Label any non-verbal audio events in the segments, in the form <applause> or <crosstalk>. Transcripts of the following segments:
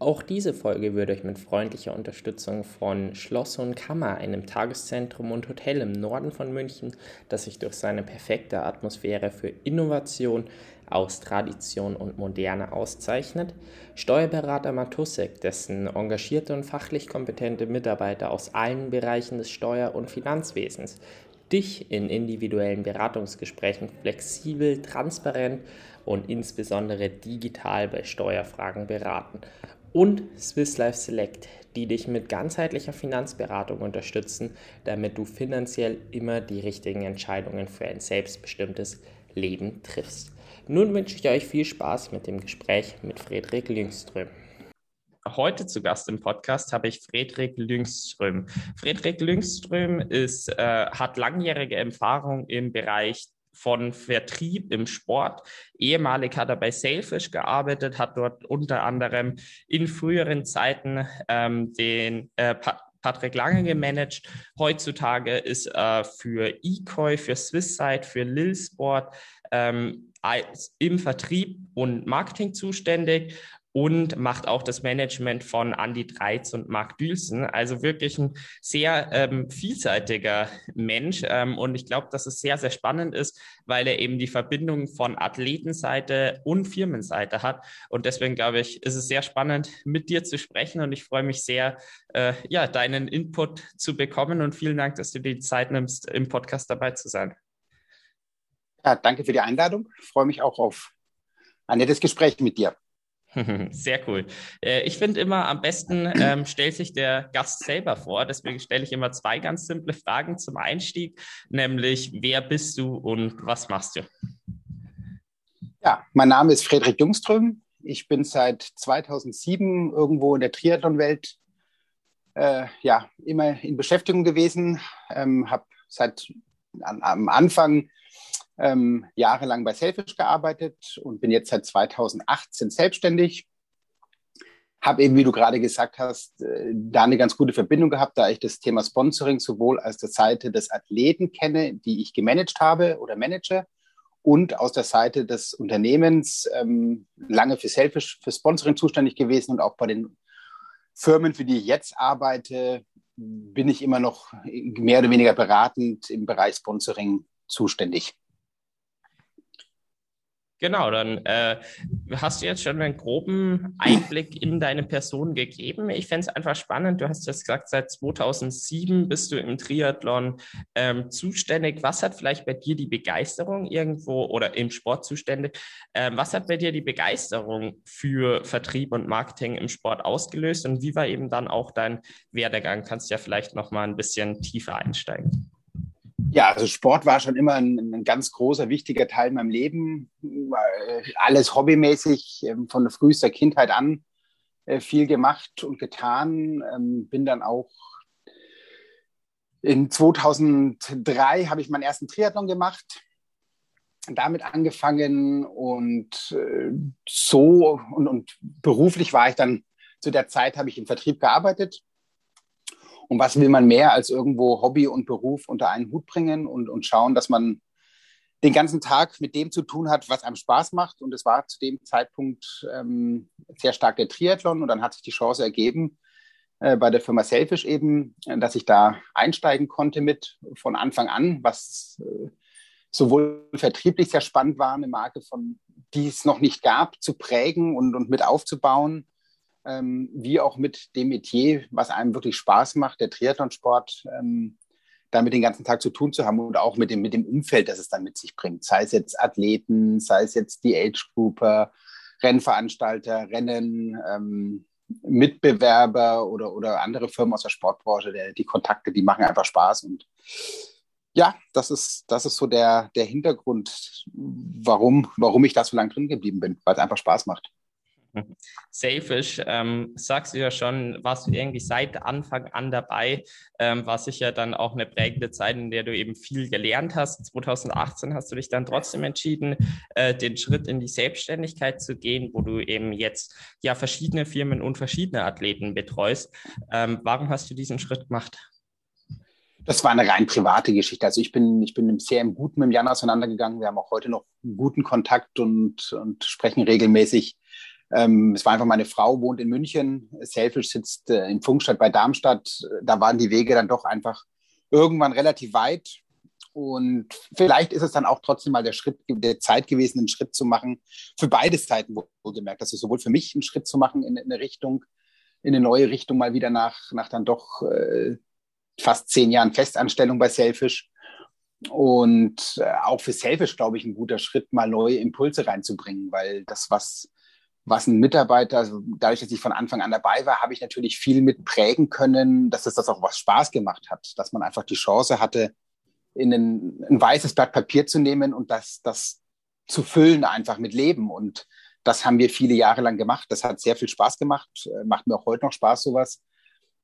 Auch diese Folge wird euch mit freundlicher Unterstützung von Schloss und Kammer, einem Tageszentrum und Hotel im Norden von München, das sich durch seine perfekte Atmosphäre für Innovation aus Tradition und Moderne auszeichnet, Steuerberater Matusek, dessen engagierte und fachlich kompetente Mitarbeiter aus allen Bereichen des Steuer- und Finanzwesens dich in individuellen Beratungsgesprächen flexibel, transparent und insbesondere digital bei Steuerfragen beraten und Swiss Life Select, die dich mit ganzheitlicher Finanzberatung unterstützen, damit du finanziell immer die richtigen Entscheidungen für ein selbstbestimmtes Leben triffst. Nun wünsche ich euch viel Spaß mit dem Gespräch mit Friedrich Lyngström. Heute zu Gast im Podcast habe ich Friedrich Lyngström. Friedrich Lyngström ist, äh, hat langjährige Erfahrung im Bereich von Vertrieb im Sport. Ehemalig hat er bei Sailfish gearbeitet, hat dort unter anderem in früheren Zeiten ähm, den äh, Patrick Lange gemanagt. Heutzutage ist er für eCoy, für Swisside, für Lilsport ähm, im Vertrieb und Marketing zuständig und macht auch das Management von Andy Dreiz und Marc Dülsen. Also wirklich ein sehr ähm, vielseitiger Mensch. Ähm, und ich glaube, dass es sehr, sehr spannend ist, weil er eben die Verbindung von Athletenseite und Firmenseite hat. Und deswegen glaube ich, ist es sehr spannend, mit dir zu sprechen. Und ich freue mich sehr, äh, ja, deinen Input zu bekommen. Und vielen Dank, dass du dir die Zeit nimmst, im Podcast dabei zu sein. Ja, danke für die Einladung. Ich freue mich auch auf ein nettes Gespräch mit dir. <laughs> Sehr cool. Äh, ich finde immer, am besten ähm, stellt sich der Gast selber vor. Deswegen stelle ich immer zwei ganz simple Fragen zum Einstieg, nämlich wer bist du und was machst du? Ja, mein Name ist Friedrich Jungström. Ich bin seit 2007 irgendwo in der Triathlon-Welt äh, ja, immer in Beschäftigung gewesen. Ähm, habe seit an, am Anfang ähm, jahrelang bei Selfish gearbeitet und bin jetzt seit 2018 selbstständig. Habe eben, wie du gerade gesagt hast, äh, da eine ganz gute Verbindung gehabt, da ich das Thema Sponsoring sowohl aus der Seite des Athleten kenne, die ich gemanagt habe oder manage, und aus der Seite des Unternehmens ähm, lange für Selfish, für Sponsoring zuständig gewesen und auch bei den Firmen, für die ich jetzt arbeite, bin ich immer noch mehr oder weniger beratend im Bereich Sponsoring zuständig. Genau, dann äh, hast du jetzt schon einen groben Einblick in deine Person gegeben. Ich fände es einfach spannend. Du hast jetzt gesagt, seit 2007 bist du im Triathlon ähm, zuständig. Was hat vielleicht bei dir die Begeisterung irgendwo oder im Sport zuständig? Ähm, was hat bei dir die Begeisterung für Vertrieb und Marketing im Sport ausgelöst und wie war eben dann auch dein Werdegang? Kannst du ja vielleicht noch mal ein bisschen tiefer einsteigen. Ja, also Sport war schon immer ein, ein, ganz großer, wichtiger Teil in meinem Leben. Alles hobbymäßig, ähm, von frühester Kindheit an äh, viel gemacht und getan. Ähm, bin dann auch in 2003 habe ich meinen ersten Triathlon gemacht, damit angefangen und äh, so und, und beruflich war ich dann zu der Zeit habe ich im Vertrieb gearbeitet und was will man mehr als irgendwo Hobby und Beruf unter einen Hut bringen und, und schauen, dass man den ganzen Tag mit dem zu tun hat, was einem Spaß macht. Und es war zu dem Zeitpunkt ähm, sehr stark der Triathlon. Und dann hat sich die Chance ergeben, äh, bei der Firma Selfish eben, äh, dass ich da einsteigen konnte mit von Anfang an, was äh, sowohl vertrieblich sehr spannend war, eine Marke von, die es noch nicht gab, zu prägen und, und mit aufzubauen ähm, wie auch mit dem Metier, was einem wirklich Spaß macht, der Triathlonsport, ähm, damit den ganzen Tag zu tun zu haben und auch mit dem, mit dem Umfeld, das es dann mit sich bringt. Sei es jetzt Athleten, sei es jetzt die Age-Grouper, Rennveranstalter, Rennen, ähm, Mitbewerber oder, oder andere Firmen aus der Sportbranche, der, die Kontakte, die machen einfach Spaß. Und ja, das ist, das ist so der, der Hintergrund, warum, warum ich da so lange drin geblieben bin, weil es einfach Spaß macht. <laughs> Selfish, ähm, sagst du ja schon, warst du irgendwie seit Anfang an dabei, ähm, war sicher dann auch eine prägende Zeit, in der du eben viel gelernt hast. 2018 hast du dich dann trotzdem entschieden, äh, den Schritt in die Selbstständigkeit zu gehen, wo du eben jetzt ja verschiedene Firmen und verschiedene Athleten betreust. Ähm, warum hast du diesen Schritt gemacht? Das war eine rein private Geschichte. Also ich bin, ich bin sehr im Guten mit Jan auseinandergegangen. Wir haben auch heute noch einen guten Kontakt und, und sprechen regelmäßig. Ähm, es war einfach meine Frau, wohnt in München, Selfish sitzt äh, in Funkstadt bei Darmstadt. Da waren die Wege dann doch einfach irgendwann relativ weit. Und vielleicht ist es dann auch trotzdem mal der Schritt, der Zeit gewesen, einen Schritt zu machen, für beide Seiten wohlgemerkt. Also sowohl für mich einen Schritt zu machen in, in eine Richtung, in eine neue Richtung, mal wieder nach, nach dann doch äh, fast zehn Jahren Festanstellung bei Selfish. Und äh, auch für Selfish, glaube ich, ein guter Schritt, mal neue Impulse reinzubringen, weil das, was was ein Mitarbeiter, dadurch, dass ich von Anfang an dabei war, habe ich natürlich viel mit prägen können, dass es das auch was Spaß gemacht hat, dass man einfach die Chance hatte, in ein, ein weißes Blatt Papier zu nehmen und das, das zu füllen einfach mit Leben. Und das haben wir viele Jahre lang gemacht. Das hat sehr viel Spaß gemacht, äh, macht mir auch heute noch Spaß, sowas.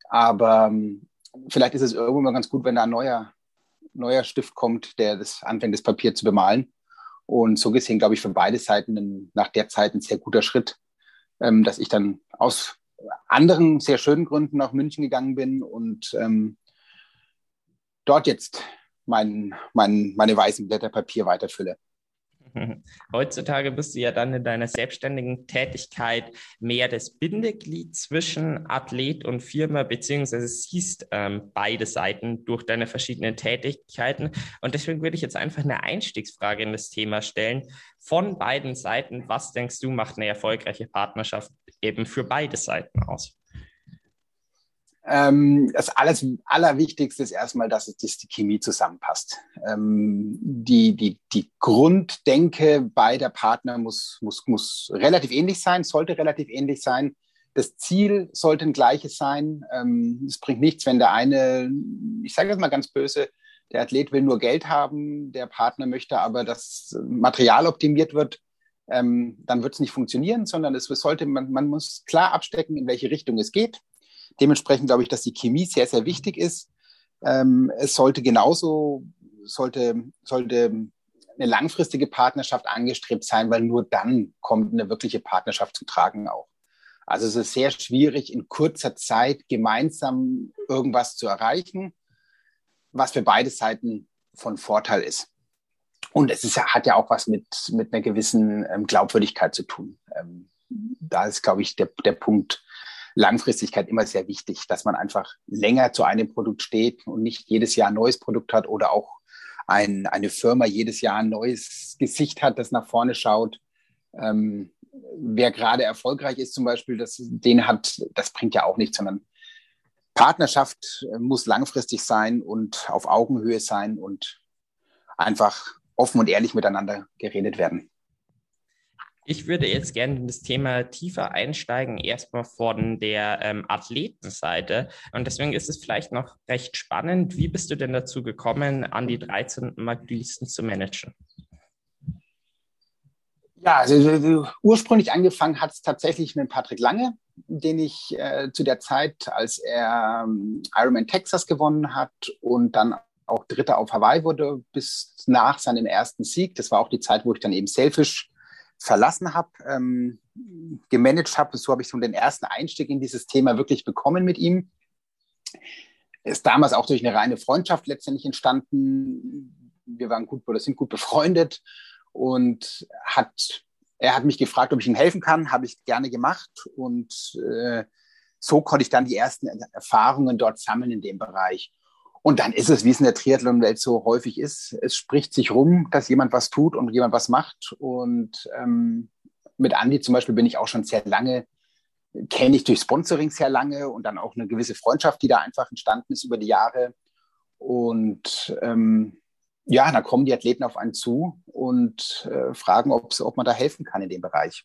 Aber ähm, vielleicht ist es irgendwann mal ganz gut, wenn da ein neuer, neuer Stift kommt, der das anfängt, das Papier zu bemalen. Und so gesehen, glaube ich, für beide Seiten nach der Zeit ein sehr guter Schritt, ähm, dass ich dann aus anderen sehr schönen Gründen nach München gegangen bin und ähm, dort jetzt mein, mein, meine weißen Blätter Papier weiterfülle. <laughs> Heutzutage bist du ja dann in deiner selbstständigen Tätigkeit mehr das Bindeglied zwischen Athlet und Firma, beziehungsweise siehst ähm, beide Seiten durch deine verschiedenen Tätigkeiten. Und deswegen würde ich jetzt einfach eine Einstiegsfrage in das Thema stellen. Von beiden Seiten, was denkst du, macht eine erfolgreiche Partnerschaft eben für beide Seiten aus? Ähm, das alles, Allerwichtigste ist erstmal, dass, es, dass die Chemie zusammenpasst. Ähm, die, die, die Grunddenke beider Partner muss, muss, muss relativ ähnlich sein, sollte relativ ähnlich sein. Das Ziel sollte ein gleiches sein. Ähm, es bringt nichts, wenn der eine, ich sage jetzt mal ganz böse, der Athlet will nur Geld haben, der Partner möchte aber, dass Material optimiert wird. Ähm, dann wird es nicht funktionieren, sondern es sollte, man, man muss klar abstecken, in welche Richtung es geht Dementsprechend glaube ich, dass die Chemie sehr, sehr wichtig ist. Ähm, es sollte genauso, sollte, sollte eine langfristige Partnerschaft angestrebt sein, weil nur dann kommt eine wirkliche Partnerschaft zum Tragen auch. Also es ist sehr schwierig, in kurzer Zeit gemeinsam irgendwas zu erreichen, was für beide Seiten von Vorteil ist. Und es ist, hat ja auch was mit, mit einer gewissen ähm, Glaubwürdigkeit zu tun. Ähm, da ist, glaube ich, der, der Punkt, Langfristigkeit immer sehr wichtig, dass man einfach länger zu einem Produkt steht und nicht jedes Jahr ein neues Produkt hat oder auch ein, eine Firma jedes Jahr ein neues Gesicht hat, das nach vorne schaut. Ähm, wer gerade erfolgreich ist zum Beispiel, das, den hat, das bringt ja auch nichts, sondern Partnerschaft äh, muss langfristig sein und auf Augenhöhe sein und einfach offen und ehrlich miteinander geredet werden. Ich würde jetzt gerne in das Thema tiefer einsteigen, erstmal von der ähm, Athletenseite. Und deswegen ist es vielleicht noch recht spannend. Wie bist du denn dazu gekommen, an die 13. Marklisten zu managen? Ja, also ursprünglich angefangen hat es tatsächlich mit Patrick Lange, den ich äh, zu der Zeit, als er ähm, Ironman Texas gewonnen hat und dann auch Dritter auf Hawaii wurde, bis nach seinem ersten Sieg. Das war auch die Zeit, wo ich dann eben Selfish verlassen habe, ähm, gemanagt habe. So habe ich so den ersten Einstieg in dieses Thema wirklich bekommen mit ihm. Ist damals auch durch eine reine Freundschaft letztendlich entstanden. Wir waren gut oder sind gut befreundet und hat, er hat mich gefragt, ob ich ihm helfen kann, habe ich gerne gemacht und äh, so konnte ich dann die ersten Erfahrungen dort sammeln in dem Bereich. Und dann ist es, wie es in der Triathlon-Welt so häufig ist, es spricht sich rum, dass jemand was tut und jemand was macht. Und ähm, mit Andi zum Beispiel bin ich auch schon sehr lange, kenne ich durch Sponsoring sehr lange und dann auch eine gewisse Freundschaft, die da einfach entstanden ist über die Jahre. Und ähm, ja, da kommen die Athleten auf einen zu und äh, fragen, ob man da helfen kann in dem Bereich.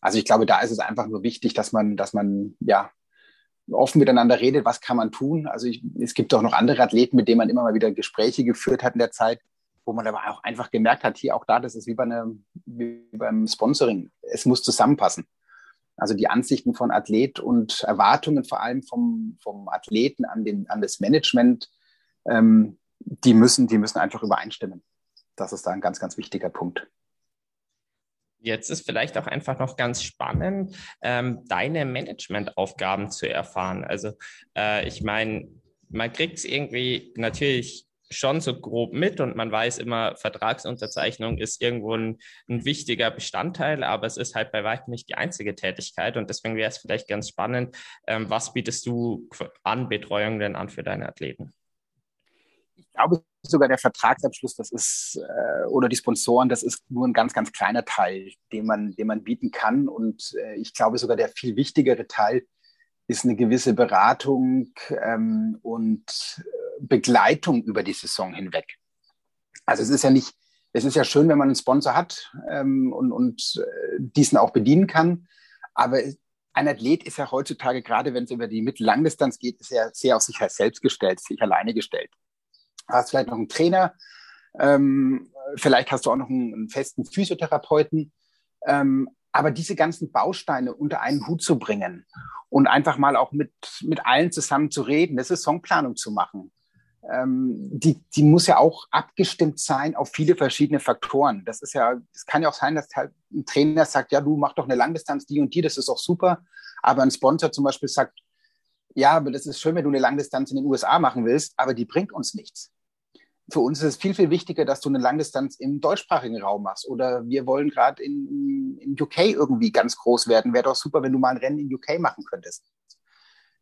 Also ich glaube, da ist es einfach nur wichtig, dass man, dass man ja offen miteinander redet, was kann man tun. Also ich, es gibt auch noch andere Athleten, mit denen man immer mal wieder Gespräche geführt hat in der Zeit, wo man aber auch einfach gemerkt hat, hier auch da, das ist wie, bei einem, wie beim Sponsoring. Es muss zusammenpassen. Also die Ansichten von Athlet und Erwartungen vor allem vom, vom Athleten an, den, an das Management, ähm, die, müssen, die müssen einfach übereinstimmen. Das ist da ein ganz, ganz wichtiger Punkt. Jetzt ist vielleicht auch einfach noch ganz spannend, ähm, deine Managementaufgaben zu erfahren. Also äh, ich meine, man kriegt es irgendwie natürlich schon so grob mit und man weiß immer, Vertragsunterzeichnung ist irgendwo ein, ein, wichtiger Bestandteil, aber es ist halt bei weitem nicht die einzige Tätigkeit und deswegen wäre es vielleicht ganz spannend, ähm, was bietest du an Betreuung denn an für deine Athleten? Ich glaube sogar der Vertragsabschluss, das ist, äh, oder die Sponsoren, das ist nur ein ganz, ganz kleiner Teil, den man, den man bieten kann und äh, ich glaube sogar der viel wichtigere Teil ist eine gewisse Beratung ähm, und Begleitung über die Saison hinweg. Also es ist ja nicht, es ist ja schön, wenn man einen Sponsor hat ähm, und, und äh, diesen auch bedienen kann. Aber ein Athlet ist ja heutzutage, gerade wenn es über die Mittellangdistanz geht, ist ja sehr auf sich selbst gestellt, sich alleine gestellt. Hast vielleicht noch einen Trainer, ähm, vielleicht hast du auch noch einen, einen festen Physiotherapeuten. Ähm, aber diese ganzen Bausteine unter einen Hut zu bringen und einfach mal auch mit, mit allen zusammen zu reden, eine Saisonplanung zu machen, ähm, die, die muss ja auch abgestimmt sein auf viele verschiedene Faktoren. Das ist ja, es kann ja auch sein, dass halt ein Trainer sagt, ja, du mach doch eine Langdistanz, die und die, das ist auch super. Aber ein Sponsor zum Beispiel sagt, ja, aber das ist schön, wenn du eine Langdistanz in den USA machen willst, aber die bringt uns nichts. Für uns ist es viel, viel wichtiger, dass du eine Langdistanz im deutschsprachigen Raum machst. Oder wir wollen gerade in, in UK irgendwie ganz groß werden. Wäre doch super, wenn du mal ein Rennen in UK machen könntest.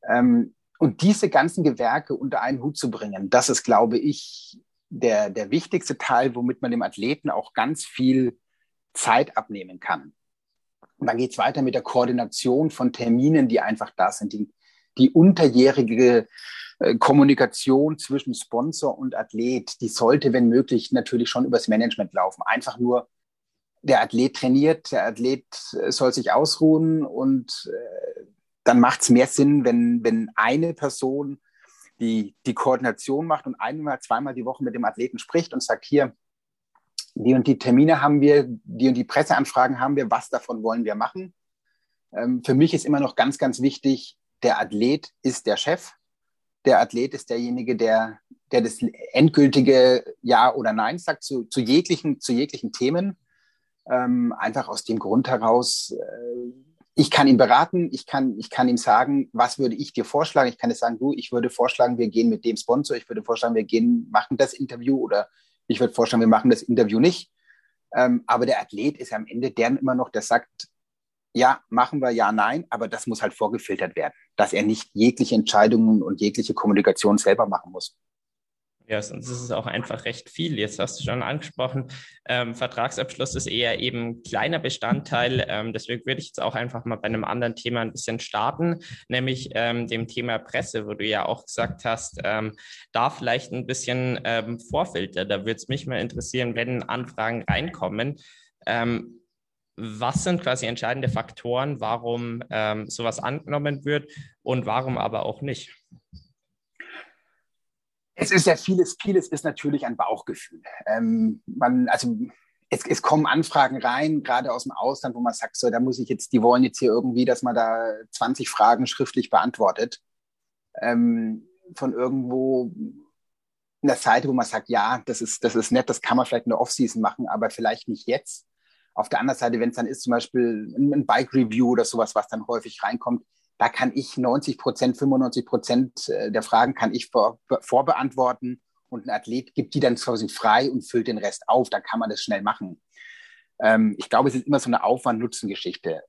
Ähm, und diese ganzen Gewerke unter einen Hut zu bringen, das ist, glaube ich, der, der wichtigste Teil, womit man dem Athleten auch ganz viel Zeit abnehmen kann. Und dann geht es weiter mit der Koordination von Terminen, die einfach da sind, die, die unterjährige äh, Kommunikation zwischen Sponsor und Athlet, die sollte, wenn möglich, natürlich schon übers Management laufen. Einfach nur, der Athlet trainiert, der Athlet äh, soll sich ausruhen und äh, dann macht es mehr Sinn, wenn, wenn eine Person die, die Koordination macht und einmal, zweimal die Woche mit dem Athleten spricht und sagt, hier, die und die Termine haben wir, die und die Presseanfragen haben wir, was davon wollen wir machen. Ähm, für mich ist immer noch ganz, ganz wichtig, der Athlet ist der Chef. Der Athlet ist derjenige, der, der das endgültige Ja oder Nein sagt zu, zu, jeglichen, zu jeglichen Themen. Ähm, einfach aus dem Grund heraus, äh, ich kann ihn beraten, ich kann, ich kann ihm sagen, was würde ich dir vorschlagen? Ich kann jetzt sagen, du, ich würde vorschlagen, wir gehen mit dem Sponsor, ich würde vorschlagen, wir gehen, machen das Interview oder ich würde vorschlagen, wir machen das Interview nicht. Ähm, aber der Athlet ist am Ende der immer noch, der sagt, ja, machen wir, ja, nein, aber das muss halt vorgefiltert werden, dass er nicht jegliche Entscheidungen und jegliche Kommunikation selber machen muss. Ja, sonst ist es auch einfach recht viel. Jetzt hast du schon angesprochen, ähm, Vertragsabschluss ist eher eben kleiner Bestandteil. Ähm, deswegen würde ich jetzt auch einfach mal bei einem anderen Thema ein bisschen starten, nämlich ähm, dem Thema Presse, wo du ja auch gesagt hast, ähm, da vielleicht ein bisschen ähm, Vorfilter. Da würde es mich mal interessieren, wenn Anfragen reinkommen. Ähm, was sind quasi entscheidende Faktoren, warum ähm, sowas angenommen wird und warum aber auch nicht? Es ist ja vieles, vieles ist natürlich ein Bauchgefühl. Ähm, man, also es, es, kommen Anfragen rein, gerade aus dem Ausland, wo man sagt, so, da muss ich jetzt, die wollen jetzt hier irgendwie, dass man da 20 Fragen schriftlich beantwortet. Ähm, von irgendwo in der Seite, wo man sagt, ja, das ist, das ist nett, das kann man vielleicht in der Offseason machen, aber vielleicht nicht jetzt. Auf der anderen Seite, wenn es dann ist, zum Beispiel ein Bike Review oder sowas, was dann häufig reinkommt, da kann ich 90 Prozent, 95 Prozent äh, der Fragen kann ich vor, vorbeantworten und ein Athlet gibt die dann quasi frei und füllt den Rest auf. Dann kann man das schnell machen. Ähm, ich glaube, es ist immer so eine Aufwand-Nutzen-Geschichte.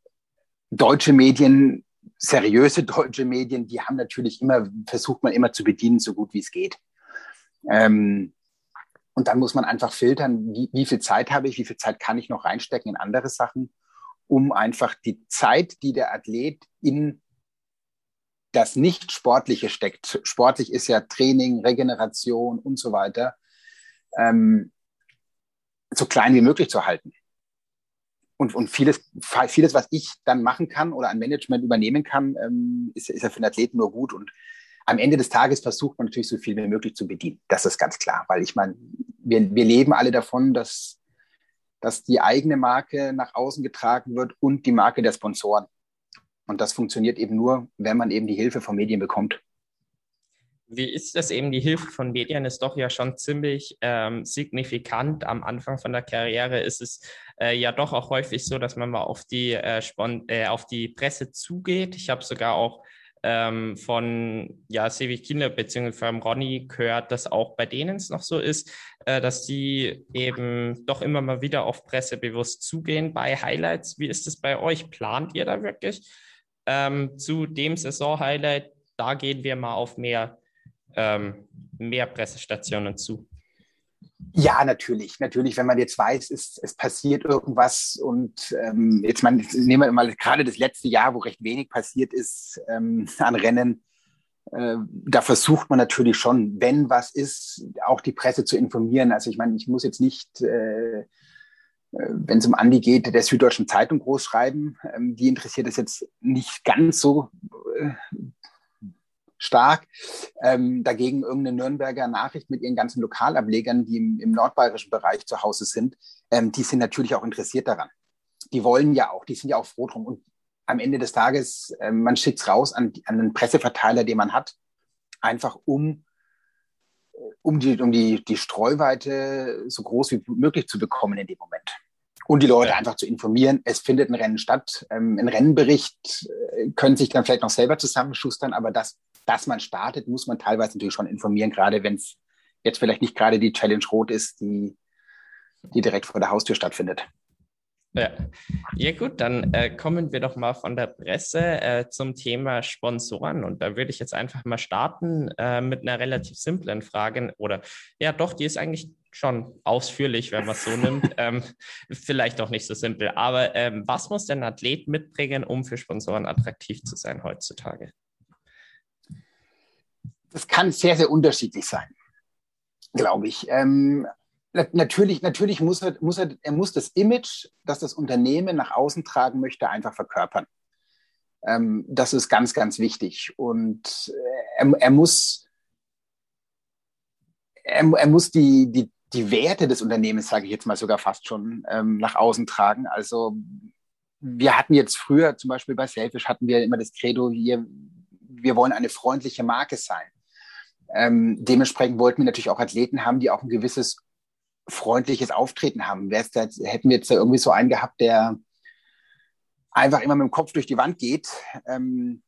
Deutsche Medien, seriöse deutsche Medien, die haben natürlich immer, versucht man immer zu bedienen, so gut wie es geht. Ähm, und dann muss man einfach filtern, wie, wie viel Zeit habe ich, wie viel Zeit kann ich noch reinstecken in andere Sachen, um einfach die Zeit, die der Athlet in das Nicht-Sportliche steckt. Sportlich ist ja Training, Regeneration und so weiter, ähm, so klein wie möglich zu halten. Und, und vieles, vieles, was ich dann machen kann oder ein Management übernehmen kann, ähm, ist, ist ja für den Athleten nur gut. Und am Ende des Tages versucht man natürlich so viel wie möglich zu bedienen. Das ist ganz klar, weil ich meine, wir, wir leben alle davon, dass, dass die eigene Marke nach außen getragen wird und die Marke der Sponsoren. Und das funktioniert eben nur, wenn man eben die Hilfe von Medien bekommt. Wie ist das eben? Die Hilfe von Medien ist doch ja schon ziemlich ähm, signifikant. Am Anfang von der Karriere ist es äh, ja doch auch häufig so, dass man mal auf die, äh, äh, auf die Presse zugeht. Ich habe sogar auch ähm, von ja, Sevi Kinder bzw. von Ronny gehört, dass auch bei denen es noch so ist, äh, dass die eben doch immer mal wieder auf Presse bewusst zugehen bei Highlights. Wie ist es bei euch? Plant ihr da wirklich ähm, zu dem Saison-Highlight? Da gehen wir mal auf mehr, ähm, mehr Pressestationen zu. Ja, natürlich. Natürlich, wenn man jetzt weiß, es, es passiert irgendwas und ähm, jetzt man, nehmen wir mal gerade das letzte Jahr, wo recht wenig passiert ist ähm, an Rennen, äh, da versucht man natürlich schon, wenn was ist, auch die Presse zu informieren. Also ich meine, ich muss jetzt nicht, äh, äh wenn es um Andi geht, der Süddeutschen Zeitung groß schreiben. Ähm, die interessiert es jetzt nicht ganz so äh, stark. Ähm, dagegen irgendeine Nürnberger Nachricht mit ihren ganzen Lokalablegern, die im, im nordbayerischen Bereich zu Hause sind, ähm, die sind natürlich auch interessiert daran. Die wollen ja auch, die sind ja auch froh drum. Und am Ende des Tages, äh, man schickt es raus an, an den Presseverteiler, den man hat, einfach um um die, um die, die Streuweite so groß wie möglich zu bekommen in dem Moment. Und die Leute ja. einfach zu informieren, es findet ein Rennen statt. Ähm, ein Rennenbericht äh, können sich dann vielleicht noch selber zusammenschustern, aber das dass man startet, muss man teilweise natürlich schon informieren, gerade wenn es jetzt vielleicht nicht gerade die Challenge Rot ist, die, die direkt vor der Haustür stattfindet. Ja, ja gut, dann äh, kommen wir doch mal von der Presse äh, zum Thema Sponsoren. Und da würde ich jetzt einfach mal starten äh, mit einer relativ simplen Frage. Oder ja, doch, die ist eigentlich schon ausführlich, wenn man es so nimmt. <laughs> ähm, vielleicht auch nicht so simpel. Aber ähm, was muss denn ein Athlet mitbringen, um für Sponsoren attraktiv zu sein heutzutage? das kann sehr, sehr unterschiedlich sein, glaube ich. Ähm, natürlich, natürlich muss er, muss er, er muss das Image, das das Unternehmen nach außen tragen möchte, einfach verkörpern. Ähm, das ist ganz, ganz wichtig. Und äh, er, er muss, er, er muss die, die, die Werte des Unternehmens, sage ich jetzt mal sogar fast schon, ähm, nach außen tragen. Also wir hatten jetzt früher, zum Beispiel bei Selfish, hatten wir immer das Credo, wir, wir wollen eine freundliche Marke sein. Ähm, dementsprechend wollten wir natürlich auch Athleten haben, die auch ein gewisses freundliches Auftreten haben. Wär's da, hätten wir jetzt da irgendwie so einen gehabt, der einfach immer mit dem Kopf durch die Wand geht, ähm,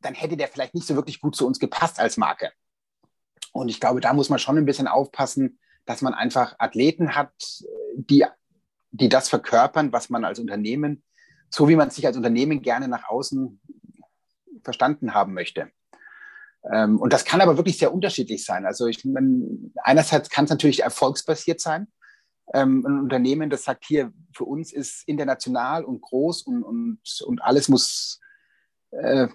dann hätte der vielleicht nicht so wirklich gut zu uns gepasst als Marke. Und ich glaube, da muss man schon ein bisschen aufpassen, dass man einfach Athleten hat, die, die das verkörpern, was man als Unternehmen, so wie man sich als Unternehmen gerne nach außen verstanden haben möchte. Ähm, und das kann aber wirklich sehr unterschiedlich sein. Also ich meine, einerseits kann es natürlich erfolgsbasiert sein. Ähm, ein Unternehmen, das sagt hier, für uns ist international und groß und, und, und alles muss äh,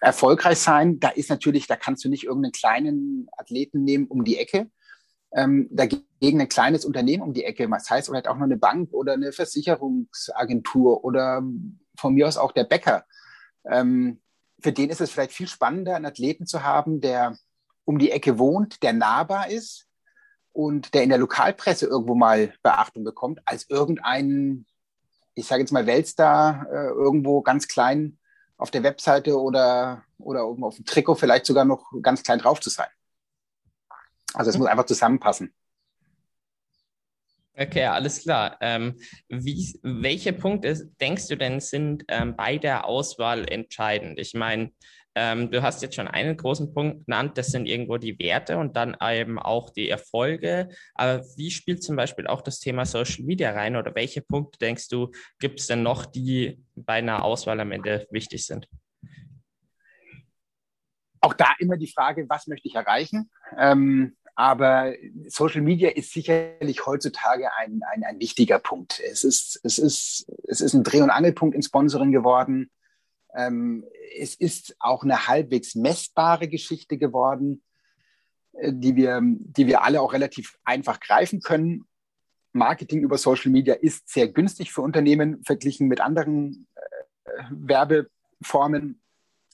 erfolgreich sein. Da ist natürlich, da kannst du nicht irgendeinen kleinen Athleten nehmen um die Ecke. Ähm, dagegen ein kleines Unternehmen um die Ecke, das heißt vielleicht auch noch eine Bank oder eine Versicherungsagentur oder von mir aus auch der Bäcker. Ähm, für den ist es vielleicht viel spannender, einen Athleten zu haben, der um die Ecke wohnt, der nahbar ist und der in der Lokalpresse irgendwo mal Beachtung bekommt, als irgendein, ich sage jetzt mal Weltstar, äh, irgendwo ganz klein auf der Webseite oder, oder oben auf dem Trikot vielleicht sogar noch ganz klein drauf zu sein. Also es muss einfach zusammenpassen. Okay, alles klar. Ähm, wie, welche Punkte denkst du denn sind ähm, bei der Auswahl entscheidend? Ich meine, ähm, du hast jetzt schon einen großen Punkt genannt, das sind irgendwo die Werte und dann eben auch die Erfolge. Aber wie spielt zum Beispiel auch das Thema Social Media rein oder welche Punkte denkst du, gibt es denn noch, die bei einer Auswahl am Ende wichtig sind? Auch da immer die Frage, was möchte ich erreichen? Ähm, aber Social Media ist sicherlich heutzutage ein, ein, ein wichtiger Punkt. Es ist, es, ist, es ist ein Dreh- und Angelpunkt in Sponsoring geworden. Ähm, es ist auch eine halbwegs messbare Geschichte geworden, äh, die, wir, die wir alle auch relativ einfach greifen können. Marketing über Social Media ist sehr günstig für Unternehmen verglichen mit anderen äh, Werbeformen.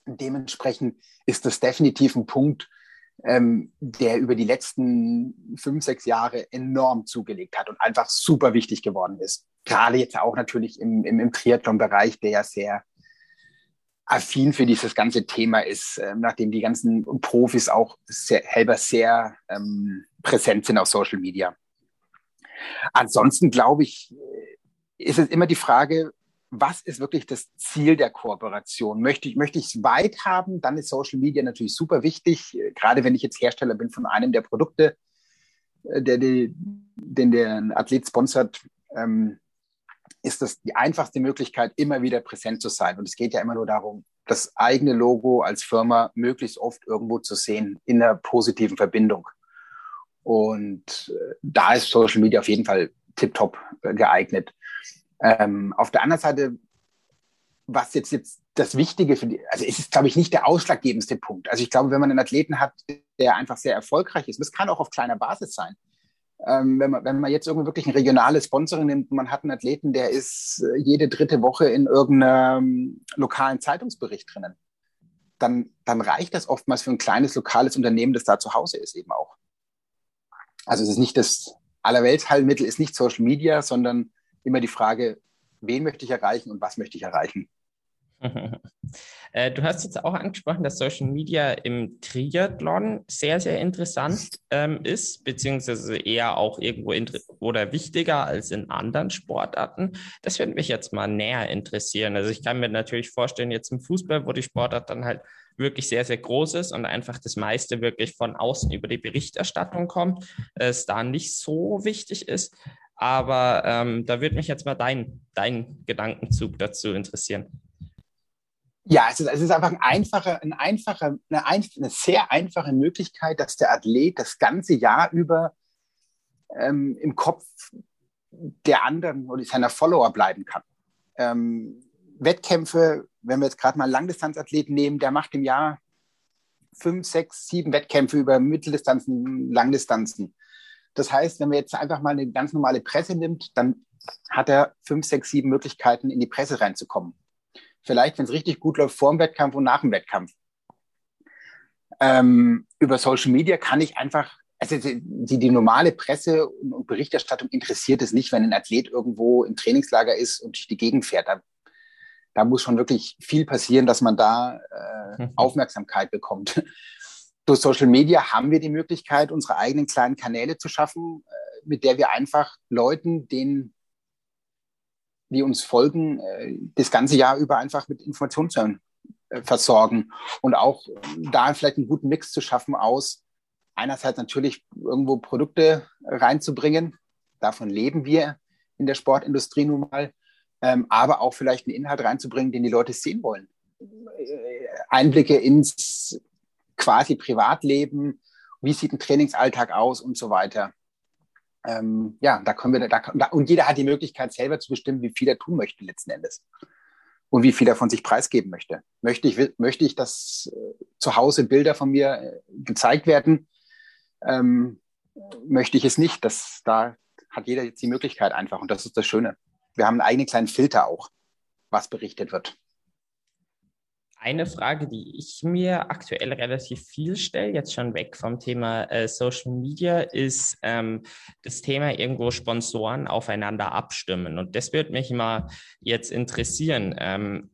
Dementsprechend ist das definitiv ein Punkt, ähm, der über die letzten fünf, sechs Jahre enorm zugelegt hat und einfach super wichtig geworden ist. Gerade jetzt auch natürlich im, im, im Triathlon-Bereich, der ja sehr affin für dieses ganze Thema ist, äh, nachdem die ganzen Profis auch sehr, selber sehr ähm, präsent sind auf Social Media. Ansonsten glaube ich, ist es immer die Frage, was ist wirklich das Ziel der Kooperation? Möchte ich, möchte ich es weit haben, dann ist Social Media natürlich super wichtig. Gerade wenn ich jetzt Hersteller bin von einem der Produkte, äh, der, der, den der Athlet sponsert, ähm, ist das die einfachste Möglichkeit, immer wieder präsent zu sein. Und es geht ja immer nur darum, das eigene Logo als Firma möglichst oft irgendwo zu sehen, in einer positiven Verbindung. Und äh, da ist Social Media auf jeden Fall tiptop äh, geeignet. Ähm, auf der anderen Seite, was jetzt, jetzt das Wichtige für die, also es ist, glaube ich, nicht der ausschlaggebendste Punkt. Also ich glaube, wenn man einen Athleten hat, der einfach sehr erfolgreich ist, das kann auch auf kleiner Basis sein. Ähm, wenn, man, wenn man jetzt irgendwie wirklich ein regionales Sponsoring nimmt, man hat einen Athleten, der ist äh, jede dritte Woche in irgendeinem lokalen Zeitungsbericht drinnen, dann, dann reicht das oftmals für ein kleines lokales Unternehmen, das da zu Hause ist eben auch. Also es ist nicht das Allerweltsheilmittel, ist nicht Social Media, sondern immer die Frage, wen möchte ich erreichen und was möchte ich erreichen. <laughs> Äh, du hast jetzt auch angesprochen, dass Social Media im Triathlon sehr, sehr interessant ähm, ist, beziehungsweise eher auch irgendwo oder wichtiger als in anderen Sportarten. Das würde mich jetzt mal näher interessieren. Also ich kann mir natürlich vorstellen, jetzt im Fußball, wo die Sportart dann halt wirklich sehr, sehr groß ist und einfach das meiste wirklich von außen über die Berichterstattung kommt, es da nicht so wichtig ist. Aber ähm, da würde mich jetzt mal dein, dein Gedankenzug dazu interessieren. Ja, es ist, es ist einfach ein einfacher, ein einfacher, eine, ein, eine sehr einfache Möglichkeit, dass der Athlet das ganze Jahr über ähm, im Kopf der anderen oder seiner Follower bleiben kann. Ähm, Wettkämpfe, wenn wir jetzt gerade mal einen Langdistanzathleten nehmen, der macht im Jahr fünf, sechs, sieben Wettkämpfe über Mitteldistanzen, Langdistanzen. Das heißt, wenn man jetzt einfach mal eine ganz normale Presse nimmt, dann hat er fünf, sechs, sieben Möglichkeiten, in die Presse reinzukommen. Vielleicht, wenn es richtig gut läuft, vor dem Wettkampf und nach dem Wettkampf. Ähm, über Social Media kann ich einfach, also die, die normale Presse und Berichterstattung interessiert es nicht, wenn ein Athlet irgendwo im Trainingslager ist und durch die Gegend fährt. Da, da muss schon wirklich viel passieren, dass man da äh, mhm. Aufmerksamkeit bekommt durch Social Media haben wir die Möglichkeit, unsere eigenen kleinen Kanäle zu schaffen, äh, mit der wir einfach Leuten, denen, die uns folgen, äh, das ganze Jahr über einfach mit Informationen äh, versorgen und auch da vielleicht einen guten Mix zu schaffen aus einerseits natürlich irgendwo Produkte reinzubringen. Davon leben wir in der Sportindustrie nun mal. Ähm, aber auch vielleicht einen Inhalt reinzubringen, den die Leute sehen wollen. Einblicke ins quasi Privatleben, wie sieht ein Trainingsalltag aus und so weiter. Ähm, ja, da können wir, da, da, und jeder hat die Möglichkeit, selber zu bestimmen, wie viel er tun möchte letzten Endes und wie viel er von sich preisgeben möchte. Möchte ich, möchte ich, dass äh, zu Hause Bilder von mir äh, gezeigt werden? Ähm, möchte ich es nicht? Das, da hat jeder jetzt die Möglichkeit einfach und das ist das Schöne. Wir haben einen eigenen kleinen Filter auch, was berichtet wird. Eine Frage, die ich mir aktuell relativ viel stelle, jetzt schon weg vom Thema äh, Social Media, ist ähm, das Thema irgendwo Sponsoren aufeinander abstimmen. Und das würde mich mal jetzt interessieren. Ähm,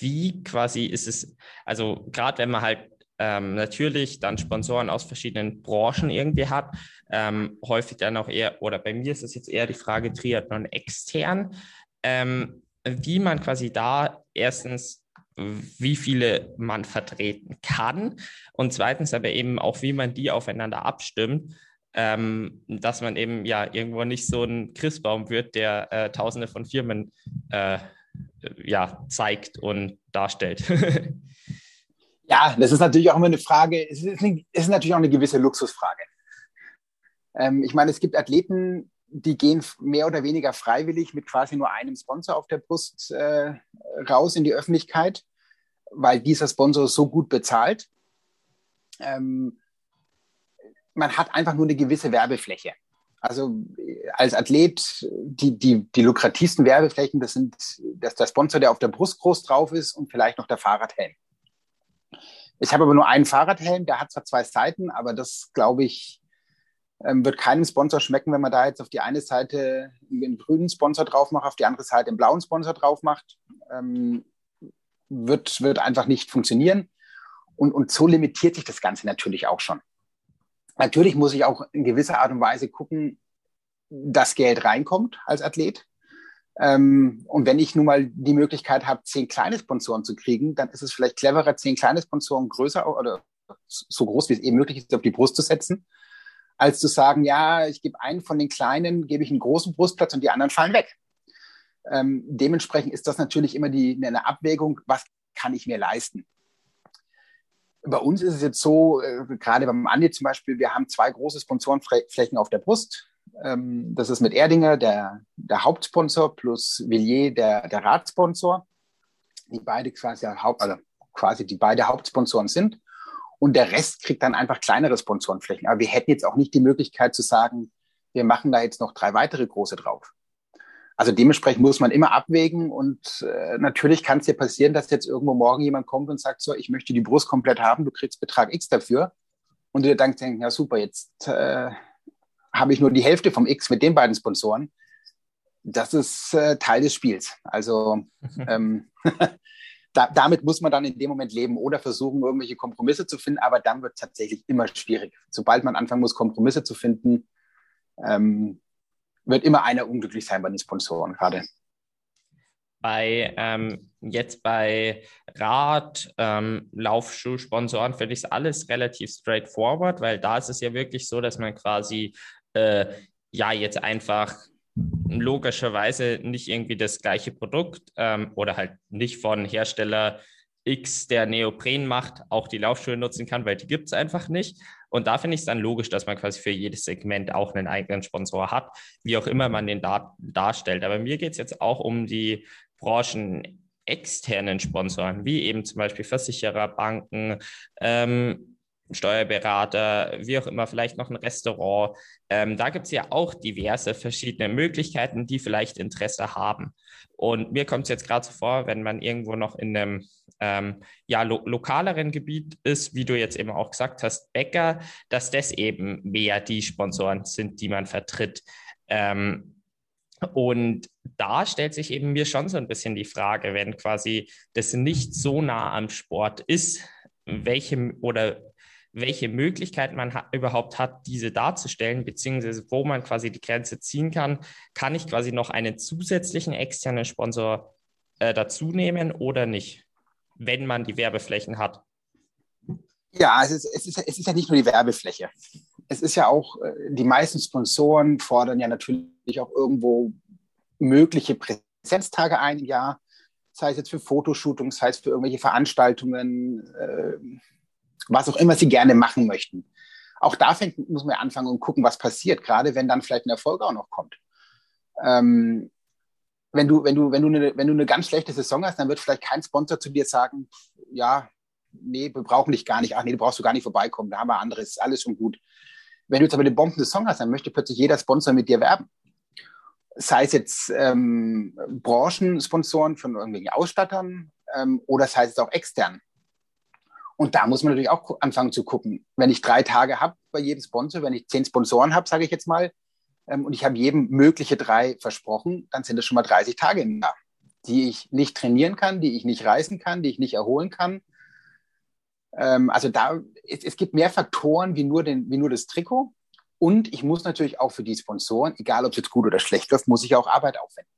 wie quasi ist es, also gerade wenn man halt ähm, natürlich dann Sponsoren aus verschiedenen Branchen irgendwie hat, ähm, häufig dann auch eher, oder bei mir ist es jetzt eher die Frage Triathlon extern, ähm, wie man quasi da erstens wie viele man vertreten kann und zweitens aber eben auch, wie man die aufeinander abstimmt, ähm, dass man eben ja irgendwo nicht so ein Christbaum wird, der äh, Tausende von Firmen äh, ja, zeigt und darstellt. <laughs> ja, das ist natürlich auch immer eine Frage, es ist, es ist natürlich auch eine gewisse Luxusfrage. Ähm, ich meine, es gibt Athleten, die gehen mehr oder weniger freiwillig mit quasi nur einem Sponsor auf der Brust äh, raus in die Öffentlichkeit, weil dieser Sponsor so gut bezahlt. Ähm, man hat einfach nur eine gewisse Werbefläche. Also als Athlet, die, die, die lukrativsten Werbeflächen, das sind das der Sponsor, der auf der Brust groß drauf ist und vielleicht noch der Fahrradhelm. Ich habe aber nur einen Fahrradhelm, der hat zwar zwei Seiten, aber das, glaube ich, ähm, wird keinem Sponsor schmecken, wenn man da jetzt auf die eine Seite einen grünen Sponsor drauf macht, auf die andere Seite einen blauen Sponsor drauf macht. Ähm, wird, wird einfach nicht funktionieren. Und, und so limitiert sich das Ganze natürlich auch schon. Natürlich muss ich auch in gewisser Art und Weise gucken, dass Geld reinkommt als Athlet. Ähm, und wenn ich nun mal die Möglichkeit habe, zehn kleine Sponsoren zu kriegen, dann ist es vielleicht cleverer, zehn kleine Sponsoren größer oder so groß wie es eben möglich ist, auf die Brust zu setzen, als zu sagen, ja, ich gebe einen von den kleinen, gebe ich einen großen Brustplatz und die anderen fallen weg. Ähm, dementsprechend ist das natürlich immer die, eine Abwägung, was kann ich mir leisten. Bei uns ist es jetzt so, äh, gerade beim Andi zum Beispiel, wir haben zwei große Sponsorenflächen auf der Brust. Ähm, das ist mit Erdinger, der, der Hauptsponsor, plus Villiers, der, der Radsponsor, die beide quasi, Haupt, also quasi die beide Hauptsponsoren sind. Und der Rest kriegt dann einfach kleinere Sponsorenflächen. Aber wir hätten jetzt auch nicht die Möglichkeit zu sagen, wir machen da jetzt noch drei weitere große drauf. Also dementsprechend muss man immer abwägen und äh, natürlich kann es dir passieren, dass jetzt irgendwo morgen jemand kommt und sagt so, ich möchte die Brust komplett haben, du kriegst Betrag X dafür und du dir dann denkst, ja super, jetzt äh, habe ich nur die Hälfte vom X mit den beiden Sponsoren. Das ist äh, Teil des Spiels. Also <laughs> ähm, <laughs> da, damit muss man dann in dem Moment leben oder versuchen, irgendwelche Kompromisse zu finden, aber dann wird es tatsächlich immer schwierig. Sobald man anfangen muss, Kompromisse zu finden, ähm, wird immer einer unglücklich sein bei den Sponsoren gerade. Bei ähm, jetzt bei Rad, ähm, Laufschuhsponsoren finde ich es alles relativ straightforward, weil da ist es ja wirklich so, dass man quasi äh, ja jetzt einfach logischerweise nicht irgendwie das gleiche Produkt ähm, oder halt nicht von Hersteller X, der Neopren macht, auch die Laufschuhe nutzen kann, weil die gibt es einfach nicht. Und da finde ich es dann logisch, dass man quasi für jedes Segment auch einen eigenen Sponsor hat, wie auch immer man den dar darstellt. Aber mir geht es jetzt auch um die Branchen externen Sponsoren, wie eben zum Beispiel Versicherer, Banken, ähm, Steuerberater, wie auch immer, vielleicht noch ein Restaurant. Ähm, da gibt es ja auch diverse verschiedene Möglichkeiten, die vielleicht Interesse haben. Und mir kommt es jetzt gerade so vor, wenn man irgendwo noch in einem ähm, ja, lo lokaleren Gebiet ist, wie du jetzt eben auch gesagt hast, Bäcker, dass das eben mehr die Sponsoren sind, die man vertritt. Ähm, und da stellt sich eben mir schon so ein bisschen die Frage, wenn quasi das nicht so nah am Sport ist, welche oder welche Möglichkeit man ha überhaupt hat, diese darzustellen, beziehungsweise wo man quasi die Grenze ziehen kann. Kann ich quasi noch einen zusätzlichen externen Sponsor äh, dazu nehmen oder nicht, wenn man die Werbeflächen hat? Ja, es ist, es, ist, es ist ja nicht nur die Werbefläche. Es ist ja auch, äh, die meisten Sponsoren fordern ja natürlich auch irgendwo mögliche Präsenztage ein im Jahr, sei es jetzt für Fotoshootings, sei es für irgendwelche Veranstaltungen, äh, was auch immer sie gerne machen möchten. Auch da fängt, muss man anfangen und gucken, was passiert, gerade wenn dann vielleicht ein Erfolg auch noch kommt. Ähm, wenn du, wenn du, wenn du eine, wenn du eine ganz schlechte Saison hast, dann wird vielleicht kein Sponsor zu dir sagen, ja, nee, wir brauchen dich gar nicht, ach nee, du brauchst du gar nicht vorbeikommen, da haben wir anderes, alles schon gut. Wenn du jetzt aber eine Bomben-Saison hast, dann möchte plötzlich jeder Sponsor mit dir werben. Sei es jetzt ähm, Branchensponsoren von irgendwelchen Ausstattern ähm, oder sei es auch extern. Und da muss man natürlich auch anfangen zu gucken. Wenn ich drei Tage habe bei jedem Sponsor, wenn ich zehn Sponsoren habe, sage ich jetzt mal, ähm, und ich habe jedem mögliche drei versprochen, dann sind es schon mal 30 Tage im Jahr, die ich nicht trainieren kann, die ich nicht reisen kann, die ich nicht erholen kann. Ähm, also da, es, es gibt mehr Faktoren wie nur, den, wie nur das Trikot. Und ich muss natürlich auch für die Sponsoren, egal ob es jetzt gut oder schlecht läuft, muss ich auch Arbeit aufwenden.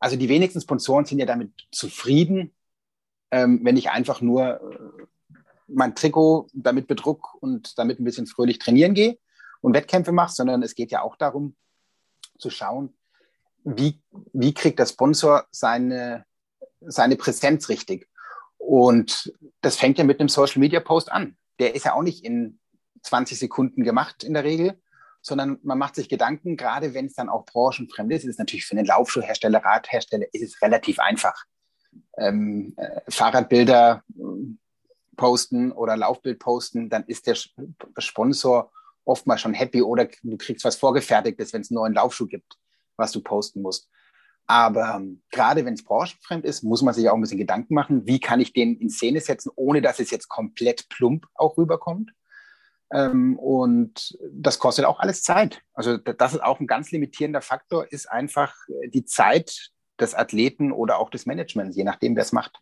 Also die wenigsten Sponsoren sind ja damit zufrieden, ähm, wenn ich einfach nur äh, mein Trikot damit bedruck und damit ein bisschen fröhlich trainieren gehe und Wettkämpfe mache, sondern es geht ja auch darum zu schauen, wie, wie kriegt der Sponsor seine, seine Präsenz richtig. Und das fängt ja mit einem Social Media Post an. Der ist ja auch nicht in 20 Sekunden gemacht in der Regel, sondern man macht sich Gedanken, gerade wenn es dann auch branchenfremd ist, ist es natürlich für einen Laufschuhhersteller, Radhersteller, ist es relativ einfach. Ähm, äh, Fahrradbilder, posten oder Laufbild posten, dann ist der Sponsor oftmals schon happy oder du kriegst was Vorgefertigtes, wenn es einen neuen Laufschuh gibt, was du posten musst. Aber ähm, gerade wenn es branchenfremd ist, muss man sich auch ein bisschen Gedanken machen, wie kann ich den in Szene setzen, ohne dass es jetzt komplett plump auch rüberkommt. Ähm, und das kostet auch alles Zeit. Also das ist auch ein ganz limitierender Faktor, ist einfach äh, die Zeit des Athleten oder auch des Managements, je nachdem, wer es macht.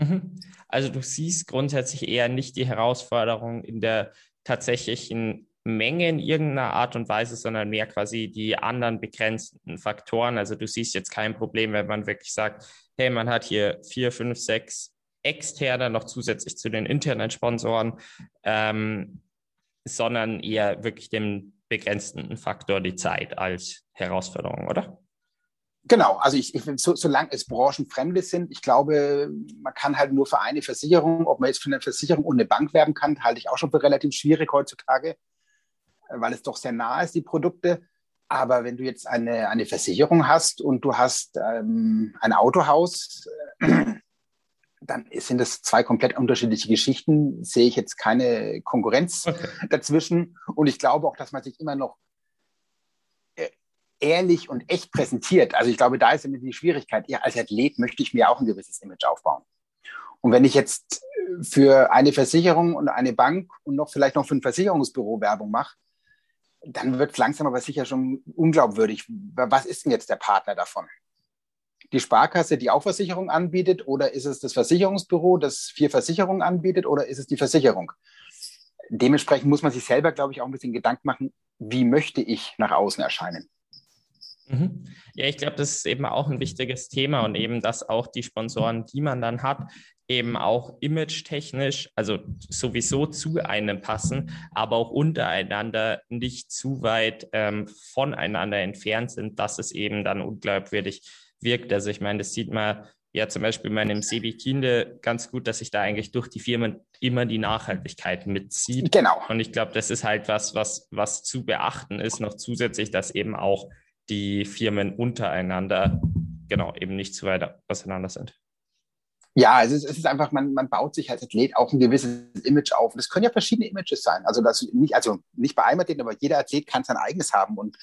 Mhm. Also du siehst grundsätzlich eher nicht die Herausforderung in der tatsächlichen Menge in irgendeiner Art und Weise, sondern mehr quasi die anderen begrenzenden Faktoren. Also du siehst jetzt kein Problem, wenn man wirklich sagt, hey, man hat hier vier, fünf, sechs externe noch zusätzlich zu den internen Sponsoren, ähm, sondern eher wirklich dem begrenzten Faktor die Zeit als Herausforderung, oder? Genau, also ich, ich so, solange es Branchenfremde sind, ich glaube, man kann halt nur für eine Versicherung, ob man jetzt für eine Versicherung und eine Bank werben kann, halte ich auch schon für relativ schwierig heutzutage weil es doch sehr nah ist, die Produkte. Aber wenn du jetzt eine, eine Versicherung hast und du hast ähm, ein Autohaus, äh, dann sind das zwei komplett unterschiedliche Geschichten. Sehe ich jetzt keine Konkurrenz okay. dazwischen. Und ich glaube auch, dass man sich immer noch äh, ehrlich und echt präsentiert. Also ich glaube, da ist immer die Schwierigkeit. Ja, als Athlet möchte ich mir auch ein gewisses Image aufbauen. Und wenn ich jetzt für eine Versicherung und eine Bank und noch vielleicht noch für ein Versicherungsbüro Werbung mache, dann wird es langsam aber sicher schon unglaubwürdig. Was ist denn jetzt der Partner davon? Die Sparkasse, die auch Versicherung anbietet, oder ist es das Versicherungsbüro, das vier Versicherungen anbietet, oder ist es die Versicherung? Dementsprechend muss man sich selber, glaube ich, auch ein bisschen Gedanken machen, wie möchte ich nach außen erscheinen? Mhm. Ja, ich glaube, das ist eben auch ein wichtiges Thema und eben, dass auch die Sponsoren, die man dann hat, eben auch image-technisch, also sowieso zu einem passen, aber auch untereinander nicht zu weit ähm, voneinander entfernt sind, dass es eben dann unglaubwürdig wirkt. Also ich meine, das sieht man ja zum Beispiel bei einem Sebi Kinde ganz gut, dass sich da eigentlich durch die Firmen immer die Nachhaltigkeit mitzieht. Genau. Und ich glaube, das ist halt was, was, was zu beachten ist, noch zusätzlich, dass eben auch die Firmen untereinander genau eben nicht zu weit auseinander sind. Ja, es ist, es ist einfach, man, man baut sich als Athlet auch ein gewisses Image auf. Und es können ja verschiedene Images sein. Also das nicht, also nicht bei einem Athlet, aber jeder Athlet kann sein eigenes haben. Und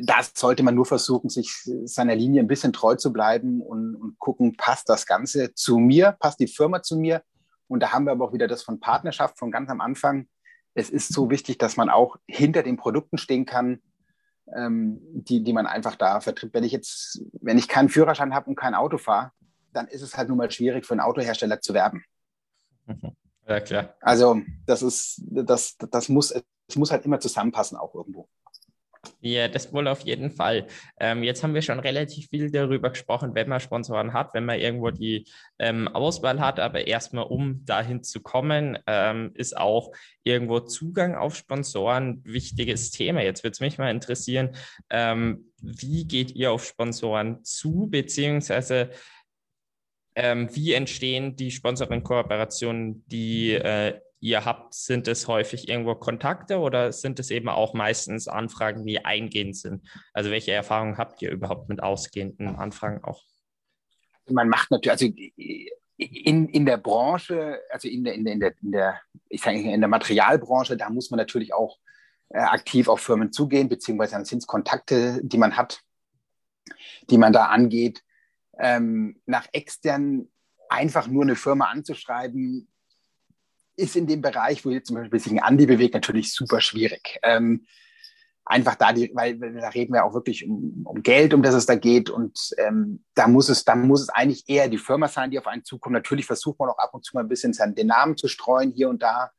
das sollte man nur versuchen, sich seiner Linie ein bisschen treu zu bleiben und, und gucken, passt das Ganze zu mir, passt die Firma zu mir. Und da haben wir aber auch wieder das von Partnerschaft von ganz am Anfang. Es ist so wichtig, dass man auch hinter den Produkten stehen kann, ähm, die, die man einfach da vertritt. Wenn ich jetzt, wenn ich keinen Führerschein habe und kein Auto fahre, dann ist es halt nun mal schwierig für einen Autohersteller zu werben. Ja, klar. Also das ist, das, das muss, es muss halt immer zusammenpassen auch irgendwo. Ja, das wohl auf jeden Fall. Ähm, jetzt haben wir schon relativ viel darüber gesprochen, wenn man Sponsoren hat, wenn man irgendwo die ähm, Auswahl hat, aber erstmal, um dahin zu kommen, ähm, ist auch irgendwo Zugang auf Sponsoren ein wichtiges Thema. Jetzt würde es mich mal interessieren, ähm, wie geht ihr auf Sponsoren zu, beziehungsweise ähm, wie entstehen die Sponsoring-Kooperationen, die äh, ihr habt? Sind es häufig irgendwo Kontakte oder sind es eben auch meistens Anfragen, die eingehend sind? Also welche Erfahrungen habt ihr überhaupt mit ausgehenden Anfragen auch? Man macht natürlich, also in, in der Branche, also in der, in der, in der, in der ich sage in der Materialbranche, da muss man natürlich auch äh, aktiv auf Firmen zugehen, beziehungsweise dann sind es Kontakte, die man hat, die man da angeht ähm, nach extern einfach nur eine Firma anzuschreiben, ist in dem Bereich, wo jetzt zum Beispiel sich ein Andi bewegt, natürlich super schwierig. Ähm, einfach da, die, weil, da reden wir auch wirklich um, um, Geld, um das es da geht. Und ähm, da muss es, da muss es eigentlich eher die Firma sein, die auf einen zukommt. Natürlich versucht man auch ab und zu mal ein bisschen den Namen zu streuen hier und da,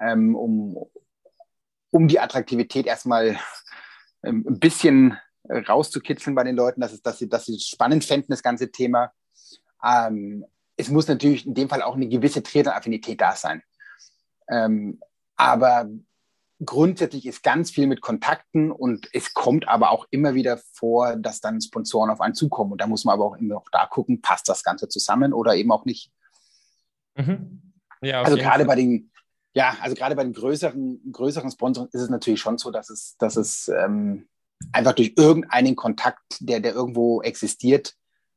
ähm, um, um die Attraktivität erstmal ähm, ein bisschen rauszukitzeln bei den Leuten, dass, es, dass, sie, dass sie spannend fänden, das ganze Thema. Ähm, es muss natürlich in dem Fall auch eine gewisse Triathlon-Affinität da sein. Ähm, aber grundsätzlich ist ganz viel mit Kontakten und es kommt aber auch immer wieder vor, dass dann Sponsoren auf einen zukommen. Und da muss man aber auch immer auch da gucken, passt das Ganze zusammen oder eben auch nicht. Mhm. Ja, also gerade bei den, ja, also gerade bei den größeren, größeren Sponsoren ist es natürlich schon so, dass es, dass es ähm, einfach durch irgendeinen Kontakt, der, der irgendwo existiert,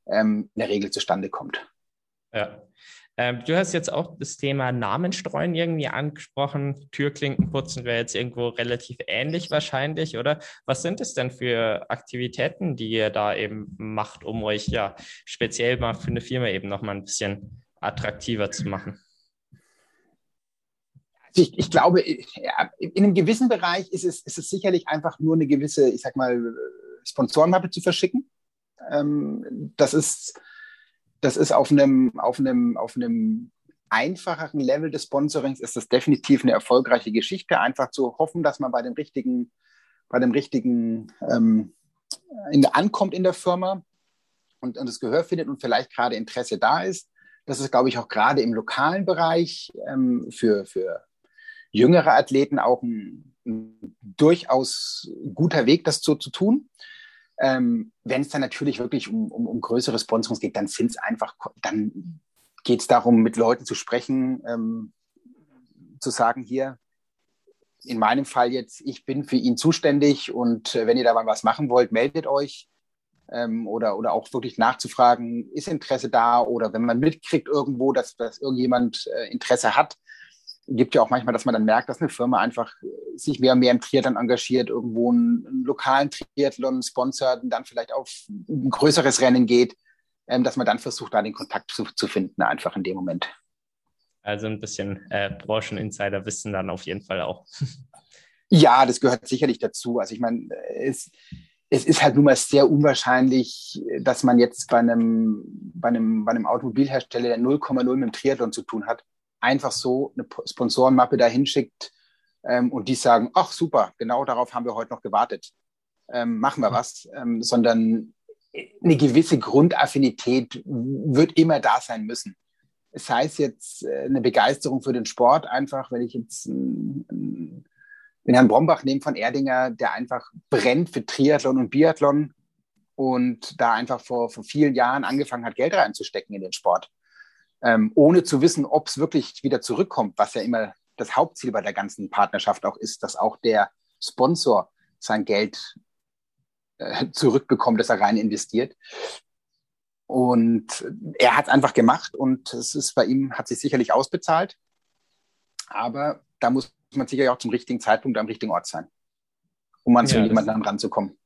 ähm, in der Regel zustande kommt. Ja. Ähm, du hast jetzt auch das Thema Namenstreuen irgendwie angesprochen. Türklinken putzen wäre jetzt irgendwo relativ ähnlich wahrscheinlich, oder? Was sind es denn für Aktivitäten, die ihr da eben macht, um euch ja speziell mal für eine Firma eben nochmal ein bisschen attraktiver zu machen? Also ich, ich glaube, in einem gewissen Bereich ist es, ist es sicherlich einfach nur eine gewisse, ich sag mal, Sponsorenmappe zu verschicken. Ähm, das ist das ist auf einem, auf einem, auf einem einfacheren Level des Sponsorings ist das definitiv eine erfolgreiche Geschichte. Einfach zu hoffen, dass man bei dem richtigen, bei dem richtigen ähm, in, ankommt in der Firma und, und das Gehör findet und vielleicht gerade Interesse da ist. Das ist, glaube ich, auch gerade im lokalen Bereich ähm, für, für jüngere Athleten auch ein, ein durchaus guter Weg, das so zu tun. Ähm, Wenn es dann natürlich wirklich um, um, um größere Sponsorings geht, dann sind es einfach, dann geht es darum, mit Leuten zu sprechen, ähm, zu sagen, hier, in meinem Fall jetzt, ich bin für ihn zuständig und äh, wenn ihr da mal was machen wollt, meldet euch. Ähm, oder, oder auch wirklich nachzufragen, ist Interesse da? Oder wenn man mitkriegt irgendwo, dass, dass irgendjemand äh, Interesse hat, gibt ja auch manchmal, dass man dann merkt, dass eine Firma einfach äh, sich mehr und mehr im Triathlon engagiert, irgendwo einen, lokalen Triathlon sponsert und dann vielleicht auf ein größeres Rennen geht, ähm, dass man dann versucht, da den Kontakt zu, zu finden, einfach in dem Moment. Also ein bisschen äh, Brancheninsider-Wissen dann auf jeden Fall auch. <laughs> Ja, das gehört sicherlich dazu. Also ich meine, es, es ist halt nun mal sehr unwahrscheinlich, dass man jetzt bei einem, bei einem, bei einem Automobilhersteller, der 0,0 mit dem Triathlon zu tun hat, einfach so eine Sponsorenmappe dahin schickt ähm, und die sagen, ach super, genau darauf haben wir heute noch gewartet, ähm, machen wir was, ähm, sondern eine gewisse Grundaffinität wird immer da sein müssen. Es heißt jetzt äh, eine Begeisterung für den Sport, einfach, wenn ich jetzt äh, den Herrn Brombach nehme von Erdinger, der einfach brennt für Triathlon und Biathlon und da einfach vor, vor vielen Jahren angefangen hat, Geld reinzustecken in den Sport ähm, ohne zu wissen, ob es wirklich wieder zurückkommt, was ja immer das Hauptziel bei der ganzen Partnerschaft auch ist, dass auch der Sponsor sein Geld äh, zurückbekommt, das er rein investiert. Und er hat es einfach gemacht und es ist bei ihm, hat sich sicherlich ausbezahlt. Aber da muss man sicher auch zum richtigen Zeitpunkt am richtigen Ort sein, um an ja, so jemanden ranzukommen.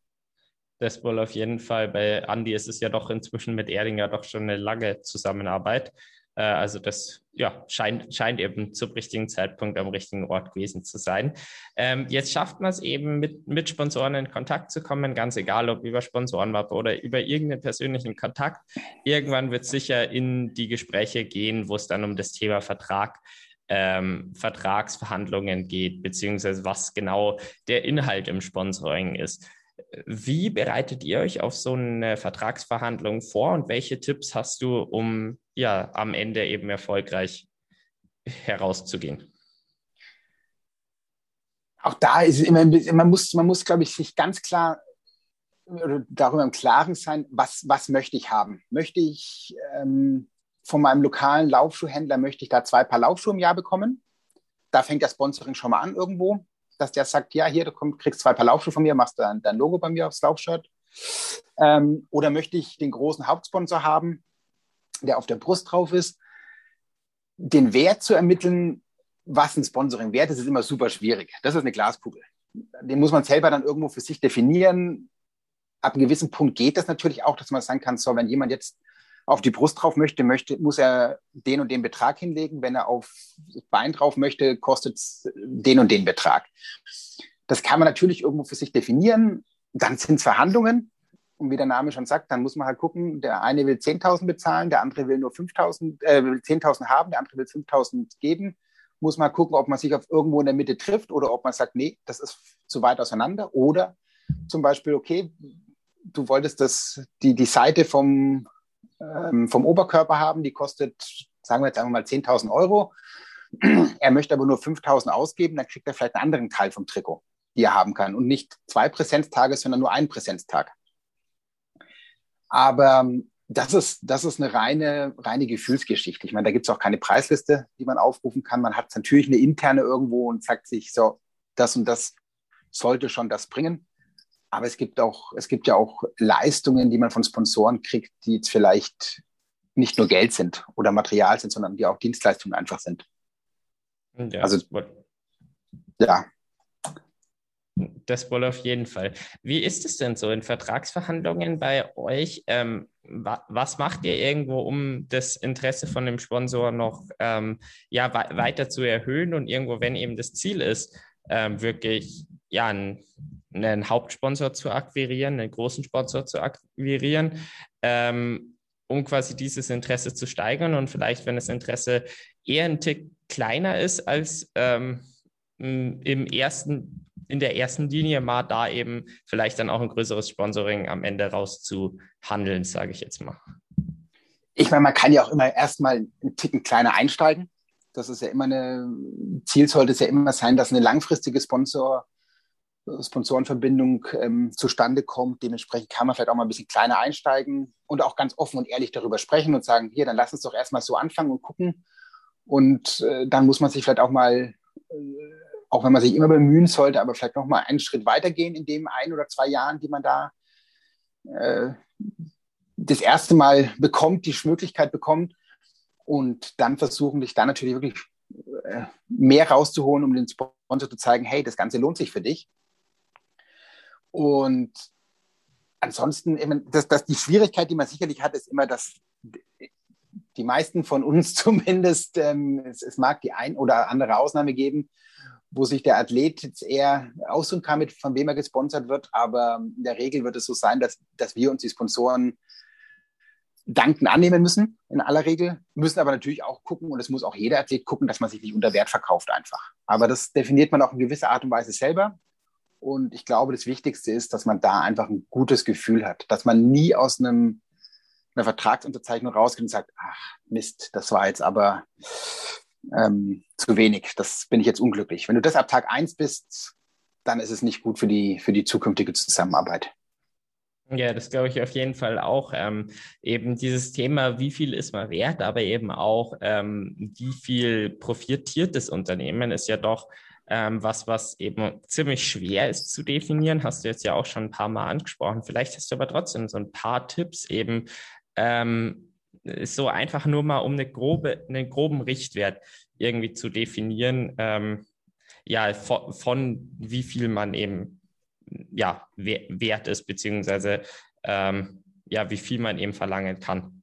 Das wohl auf jeden Fall. Bei Andy ist es ja doch inzwischen mit Erdinger doch schon eine lange Zusammenarbeit. Äh, also das ja, scheint, scheint eben zum richtigen Zeitpunkt am richtigen Ort gewesen zu sein. Ähm, jetzt schafft man es eben, mit, mit Sponsoren in Kontakt zu kommen, ganz egal, ob über Sponsorenmappe oder über irgendeinen persönlichen Kontakt. Irgendwann wird es sicher in die Gespräche gehen, wo es dann um das Thema Vertrag ähm, Vertragsverhandlungen geht, beziehungsweise was genau der Inhalt im Sponsoring ist. Wie bereitet ihr euch auf so eine Vertragsverhandlung vor und welche Tipps hast du, um ja am Ende eben erfolgreich herauszugehen? Auch da ist es immer, man muss, man muss, glaube ich, sich ganz klar darüber im Klaren sein, was, was möchte ich haben? Möchte ich ähm, von meinem lokalen Laufschuhhändler, möchte ich da zwei Paar Laufschuhe im Jahr bekommen? Da fängt das Sponsoring schon mal an irgendwo dass der sagt, ja, hier, du komm, kriegst zwei Paar Laufschuhe von mir, machst dein, dein Logo bei mir aufs Laufshirt. Ähm, oder möchte ich den großen Hauptsponsor haben, der auf der Brust drauf ist? Den Wert zu ermitteln, was ein Sponsoring wert ist, ist immer super schwierig. Das ist eine Glaskugel. Den muss man selber dann irgendwo für sich definieren. Ab einem gewissen Punkt geht das natürlich auch, dass man sagen kann, so, wenn jemand jetzt auf die Brust drauf möchte, möchte, muss er den und den Betrag hinlegen. Wenn er auf das Bein drauf möchte, kostet es den und den Betrag. Das kann man natürlich irgendwo für sich definieren. Dann sind es Verhandlungen. Und wie der Name schon sagt, dann muss man halt gucken, der eine will 10.000 bezahlen, der andere will nur 5.000, äh, 10.000 haben, der andere will 5.000 geben. Muss man gucken, ob man sich auf irgendwo in der Mitte trifft oder ob man sagt, nee, das ist zu weit auseinander. Oder zum Beispiel, okay, du wolltest das, die, die Seite vom, ähm, vom Oberkörper haben, die kostet, sagen wir jetzt einfach mal 10.000 Euro. <clears throat> Er möchte aber nur 5.000 ausgeben, dann kriegt er vielleicht einen anderen Teil vom Trikot, die er haben kann. Und nicht zwei Präsenztage, sondern nur einen Präsenztag. Aber ähm, das ist, das ist eine reine, reine Gefühlsgeschichte. Ich meine, da gibt es auch keine Preisliste, die man aufrufen kann. Man hat natürlich eine interne irgendwo und sagt sich so, das und das sollte schon das bringen. Aber es gibt auch, es gibt ja auch Leistungen, die man von Sponsoren kriegt, die jetzt vielleicht nicht nur Geld sind oder Material sind, sondern die auch Dienstleistungen einfach sind. Ja, also, ja. Das wohl auf jeden Fall. Wie ist es denn so in Vertragsverhandlungen bei euch? Ähm, wa was macht ihr irgendwo, um das Interesse von dem Sponsor noch ähm, ja, weiter zu erhöhen und irgendwo, wenn eben das Ziel ist, ähm, wirklich ja, einen, einen, Hauptsponsor zu akquirieren, einen großen Sponsor zu akquirieren, ähm, um quasi dieses Interesse zu steigern und vielleicht, wenn das Interesse eher ein Tick kleiner ist als ähm, im ersten, in der ersten Linie mal da eben vielleicht dann auch ein größeres Sponsoring am Ende rauszuhandeln, sage ich jetzt mal. Ich meine, man kann ja auch immer erstmal einen Ticken kleiner einsteigen. Das ist ja immer eine, Ziel sollte es ja immer sein, dass eine langfristige Sponsor, Sponsorenverbindung ähm, zustande kommt. Dementsprechend kann man vielleicht auch mal ein bisschen kleiner einsteigen und auch ganz offen und ehrlich darüber sprechen und sagen, hier, dann lass uns doch erstmal so anfangen und gucken. Und äh, dann muss man sich vielleicht auch mal, äh, auch wenn man sich immer bemühen sollte, aber vielleicht noch mal einen Schritt weitergehen in dem ein oder zwei Jahren, die man da äh, das erste Mal bekommt, die Möglichkeit bekommt und dann versuchen, dich dann natürlich wirklich äh, mehr rauszuholen, um den Sponsor zu zeigen, hey, das Ganze lohnt sich für dich. Und ansonsten, das, das, die Schwierigkeit, die man sicherlich hat, ist immer, dass die meisten von uns <laughs> zumindest, ähm, es, es, mag die ein oder andere Ausnahme geben, wo sich der Athlet jetzt eher aussuchen kann, mit, von wem er gesponsert wird. Aber in der Regel wird es so sein, dass, dass wir uns die Sponsoren danken annehmen müssen, in aller Regel, müssen aber natürlich auch gucken, und es muss auch jeder Athlet gucken, dass man sich nicht unter Wert verkauft einfach. Aber das definiert man auch in gewisser Art und Weise selber. Und ich glaube, das Wichtigste ist, dass man da einfach ein gutes Gefühl hat, dass man nie aus einem, einer Vertragsunterzeichnung rausgeht und sagt, ach Mist, das war jetzt aber ähm, zu wenig, das bin ich jetzt unglücklich. Wenn du das ab Tag eins bist, dann ist es nicht gut für die, für die zukünftige Zusammenarbeit. Ja, das glaube ich auf jeden Fall auch. Ähm, eben dieses Thema, wie viel ist man wert, aber eben auch, ähm, wie viel profitiert das Unternehmen, ist ja doch ähm, was, was eben ziemlich schwer ist zu definieren, hast du jetzt ja auch schon ein paar Mal angesprochen. Vielleicht hast du aber trotzdem so ein paar Tipps eben, ähm, so einfach nur mal, um eine grobe, einen groben Richtwert irgendwie zu definieren, ähm, ja, von, von, wie viel man eben ja, wert ist, beziehungsweise ähm, ja, wie viel man eben verlangen kann.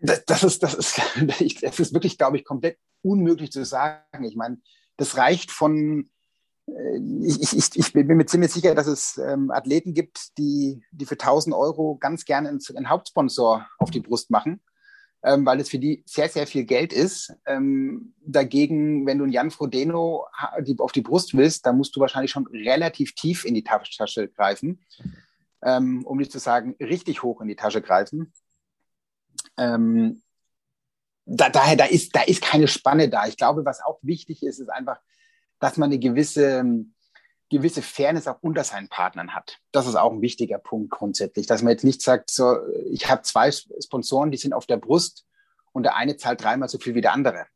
Das, das, ist, das, ist, <laughs> das ist wirklich, glaube ich, komplett unmöglich zu sagen. Ich meine, das reicht von, ich, ich, ich bin mir ziemlich sicher, dass es ähm, Athleten gibt, die, die für 1000 Euro ganz gerne einen, einen Hauptsponsor auf die Brust machen, ähm, weil es für die sehr, sehr viel Geld ist. Ähm, dagegen, wenn du einen Jan Frodeno auf die Brust willst, dann musst du wahrscheinlich schon relativ tief in die Tasche greifen, ähm, um nicht zu sagen, richtig hoch in die Tasche greifen. Ähm, da, daher, da ist, da ist keine Spanne da. Ich glaube, was auch wichtig ist, ist einfach, dass man eine gewisse, gewisse Fairness auch unter seinen Partnern hat. Das ist auch ein wichtiger Punkt grundsätzlich, dass man jetzt nicht sagt, so, ich habe zwei Sponsoren, die sind auf der Brust und der eine zahlt dreimal so viel wie der andere.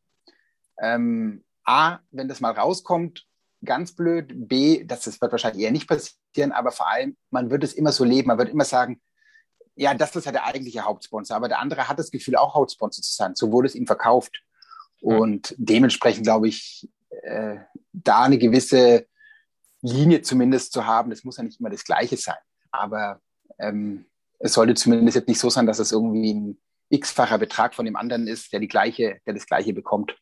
Ähm, A, wenn das mal rauskommt, ganz blöd. B, das, das wird wahrscheinlich eher nicht passieren, aber vor allem, man wird es immer so leben. Man wird immer sagen, ja, das ist ja der eigentliche Hauptsponsor. Aber der andere hat das Gefühl, auch Hauptsponsor zu sein. So wurde es ihm verkauft. Und dementsprechend glaube ich, äh, da eine gewisse Linie zumindest zu haben, das muss ja nicht immer das Gleiche sein. Aber ähm, es sollte zumindest jetzt nicht so sein, dass es irgendwie ein x-facher Betrag von dem anderen ist, der die gleiche, der das Gleiche bekommt.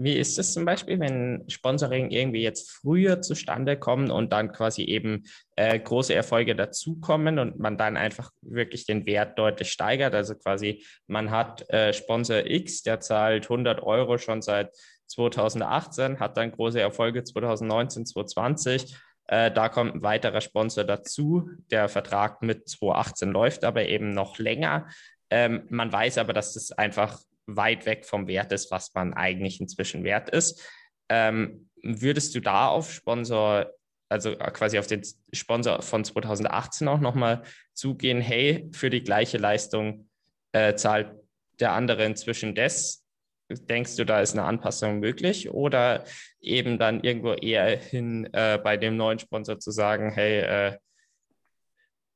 Wie ist es zum Beispiel, wenn Sponsoring irgendwie jetzt früher zustande kommt und dann quasi eben äh, große Erfolge dazukommen und man dann einfach wirklich den Wert deutlich steigert? Also quasi man hat äh, Sponsor X, der zahlt 100 Euro schon seit 2018, hat dann große Erfolge 2019, 2020. Äh, da kommt ein weiterer Sponsor dazu. Der Vertrag mit 2018 läuft aber eben noch länger. Ähm, man weiß aber, dass das einfach weit weg vom Wert ist, was man eigentlich inzwischen wert ist. Ähm, würdest du da auf Sponsor, also quasi auf den Sponsor von 2018 auch nochmal zugehen, hey, für die gleiche Leistung äh, zahlt der andere inzwischen das? Denkst du, da ist eine Anpassung möglich? Oder eben dann irgendwo eher hin äh, bei dem neuen Sponsor zu sagen, hey, äh,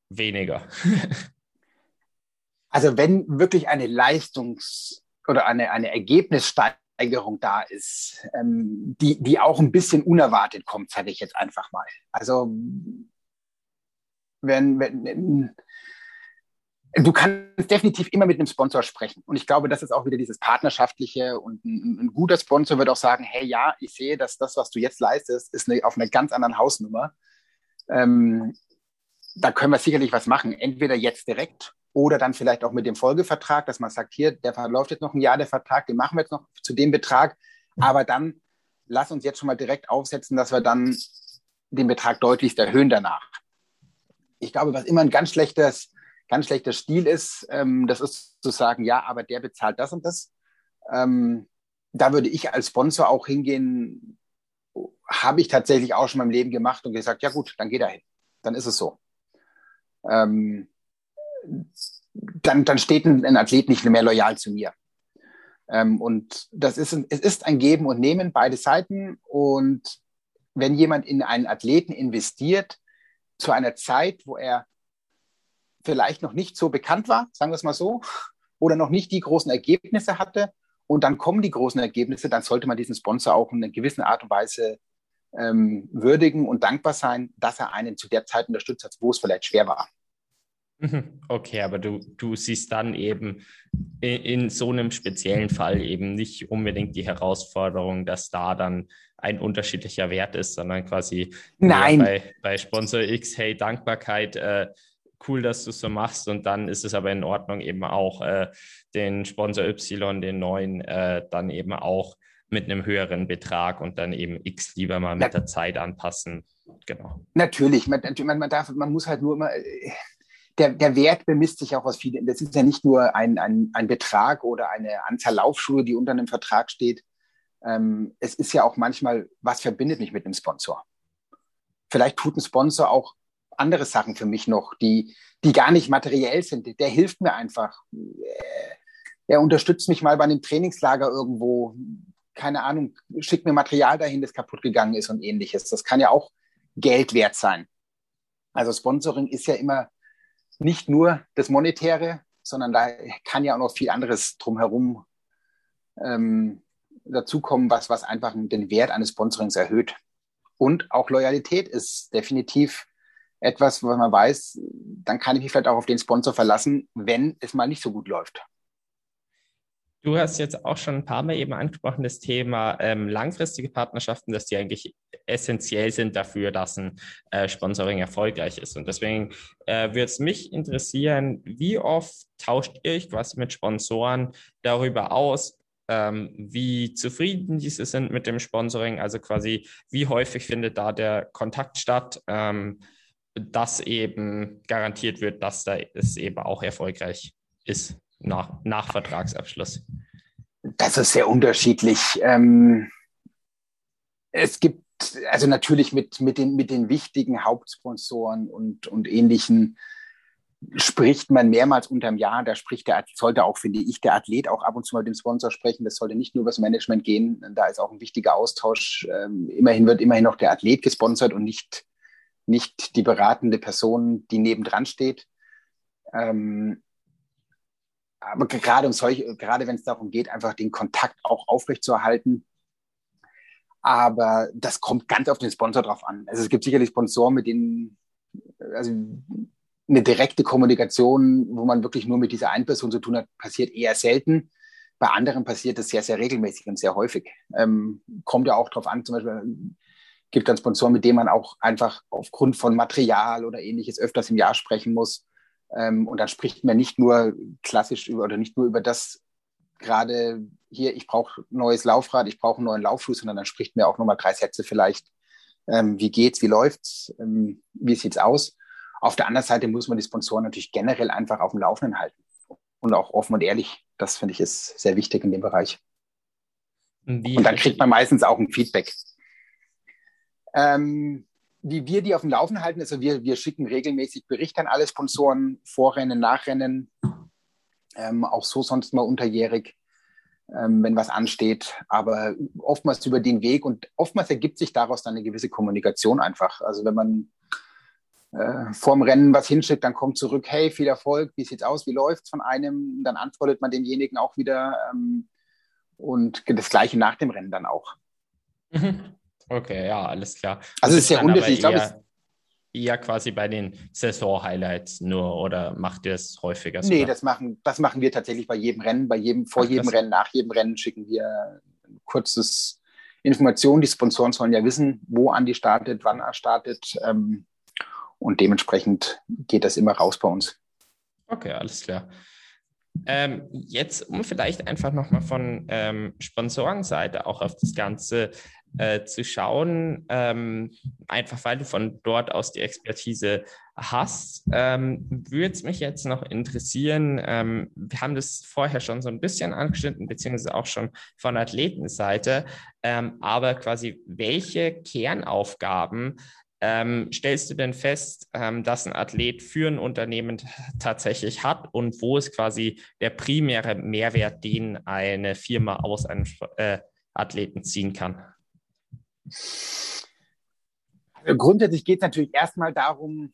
weniger? <laughs> Also wenn wirklich eine Leistungs- oder eine, eine Ergebnissteigerung da ist, ähm, die, die auch ein bisschen unerwartet kommt, sage ich jetzt einfach mal. Also wenn, wenn du kannst definitiv immer mit einem Sponsor sprechen. Und ich glaube, das ist auch wieder dieses Partnerschaftliche. Und ein, ein, guter Sponsor wird auch sagen, hey, ja, ich sehe, dass das, was du jetzt leistest, ist eine, auf einer ganz anderen Hausnummer. Ähm, da können wir sicherlich was machen. Entweder jetzt direkt oder dann vielleicht auch mit dem Folgevertrag, dass man sagt, hier, der verläuft jetzt noch ein Jahr, der Vertrag, den machen wir jetzt noch zu dem Betrag. Aber dann lass uns jetzt schon mal direkt aufsetzen, dass wir dann den Betrag deutlichst erhöhen danach. Ich glaube, was immer ein ganz schlechtes ganz schlechter Stil ist, ähm, das ist zu sagen, ja, aber der bezahlt das und das. Ähm, da würde ich als Sponsor auch hingehen, habe ich tatsächlich auch schon in meinem Leben gemacht und gesagt, ja gut, dann geh da hin. Dann ist es so. Ähm, dann, dann steht ein, ein, Athlet nicht mehr loyal zu mir. Ähm, und das ist, es ist ein Geben und Nehmen, beide Seiten. Und wenn jemand in einen Athleten investiert, zu einer Zeit, wo er vielleicht noch nicht so bekannt war, sagen wir es mal so, oder noch nicht die großen Ergebnisse hatte und dann kommen die großen Ergebnisse, dann sollte man diesen Sponsor auch in einer gewissen Art und Weise ähm, würdigen und dankbar sein, dass er einen zu der Zeit unterstützt hat, wo es vielleicht schwer war. Mhm. Okay, aber du, du siehst dann eben in, in, so einem speziellen Fall eben nicht unbedingt die Herausforderung, dass da dann ein unterschiedlicher Wert ist, sondern quasi Nein. Bei, bei Sponsor X, hey, Dankbarkeit, äh, cool, dass du es so machst. Und dann ist es aber in Ordnung, eben auch äh, den Sponsor Y, den neuen, äh, dann eben auch mit einem höheren Betrag und dann eben X lieber mal mit ja. der Zeit anpassen. Genau. Natürlich, man, man, man, darf, man muss halt nur immer, der, der Wert bemisst sich auch aus vielen. Das ist ja nicht nur ein, ein, ein Betrag oder eine Anzahl Laufschuhe, die unter einem Vertrag steht. Ähm, es ist ja auch manchmal, was verbindet mich mit einem Sponsor? Vielleicht tut ein Sponsor auch andere Sachen für mich noch, die, die gar nicht materiell sind. Der hilft mir einfach. Er unterstützt mich mal bei einem Trainingslager irgendwo. Keine Ahnung, schickt mir Material dahin, das kaputt gegangen ist und ähnliches. Das kann ja auch Geld wert sein. Also Sponsoring ist ja immer nicht nur das Monetäre, sondern da kann ja auch noch viel anderes drumherum ähm, dazukommen, was, was einfach den Wert eines Sponsorings erhöht. Und auch Loyalität ist definitiv etwas, was man weiß, dann kann ich mich vielleicht auch auf den Sponsor verlassen, wenn es mal nicht so gut läuft. Du hast jetzt auch schon ein paar Mal eben angesprochen, das Thema ähm, langfristige Partnerschaften, dass die eigentlich essentiell sind dafür, dass ein äh, Sponsoring erfolgreich ist. Und deswegen äh, würde es mich interessieren, wie oft tauscht ihr euch quasi mit Sponsoren darüber aus, ähm, wie zufrieden diese sind mit dem Sponsoring? Also quasi, wie häufig findet da der Kontakt statt? Ähm, dass eben garantiert wird, dass da es eben auch erfolgreich ist nach, nach Vertragsabschluss? Das ist sehr unterschiedlich. Ähm, es gibt also natürlich mit, mit, den, mit den wichtigen Hauptsponsoren und, und ähnlichen spricht man mehrmals unterm Jahr. Da spricht der, sollte auch, finde ich, der Athlet auch ab und zu mal mit dem Sponsor sprechen. Das sollte nicht nur über das Management gehen. Da ist auch ein wichtiger Austausch. Ähm, immerhin wird immerhin noch der Athlet gesponsert und nicht nicht die beratende Person, die nebendran steht. Ähm, aber gerade um gerade wenn es darum geht, einfach den Kontakt auch aufrechtzuerhalten. Aber das kommt ganz auf den Sponsor drauf an. Also es gibt sicherlich Sponsoren, mit denen, also eine direkte Kommunikation, wo man wirklich nur mit dieser einen Person zu tun hat, passiert eher selten. Bei anderen passiert das sehr, sehr regelmäßig und sehr häufig. Ähm, kommt ja auch darauf an, zum Beispiel, gibt dann Sponsoren, mit denen man auch einfach aufgrund von Material oder ähnliches öfters im Jahr sprechen muss. Ähm, und dann spricht man nicht nur klassisch über oder nicht nur über das gerade hier, ich brauche neues Laufrad, ich brauche einen neuen Laufschuh, sondern dann spricht mir auch nochmal drei Sätze vielleicht. Ähm, wie geht's, wie läuft's, ähm, wie sieht's aus? Auf der anderen Seite muss man die Sponsoren natürlich generell einfach auf dem Laufenden halten und auch offen und ehrlich. Das finde ich ist sehr wichtig in dem Bereich. Wie und dann kriegt man meistens auch ein Feedback. Ähm, wie wir die auf dem Laufen halten, also wir, wir schicken regelmäßig Berichte an alle Sponsoren, Vorrennen, Nachrennen, ähm, auch so sonst mal unterjährig, ähm, wenn was ansteht, aber oftmals über den Weg und oftmals ergibt sich daraus dann eine gewisse Kommunikation einfach. Also wenn man äh, vorm Rennen was hinschickt, dann kommt zurück, hey, viel Erfolg, wie sieht's aus, wie läuft's von einem? Dann antwortet man demjenigen auch wieder ähm, und das Gleiche nach dem Rennen dann auch. Mhm. Okay, ja, alles klar. Also es ist sehr unterschiedlich. Ich glaube, eher quasi bei den Saison-Highlights nur oder macht ihr es häufiger? Sogar? Nee, das machen, das machen wir tatsächlich bei jedem Rennen, bei jedem, vor Ach, jedem Rennen, nach jedem Rennen schicken wir ein kurzes Information. Die Sponsoren sollen ja wissen, wo Andi startet, wann er startet. Ähm, und dementsprechend geht das immer raus bei uns. Okay, alles klar. Ähm, jetzt, um vielleicht einfach nochmal von ähm, Sponsorenseite auch auf das Ganze äh, zu schauen, ähm, einfach weil du von dort aus die Expertise hast, ähm, würde es mich jetzt noch interessieren. Ähm, wir haben das vorher schon so ein bisschen angeschnitten, beziehungsweise auch schon von Athletenseite, ähm, aber quasi welche Kernaufgaben ähm, stellst du denn fest, ähm, dass ein Athlet für ein Unternehmen tatsächlich hat und wo ist quasi der primäre Mehrwert, den eine Firma aus einem äh, Athleten ziehen kann? Grundsätzlich geht es natürlich erstmal darum,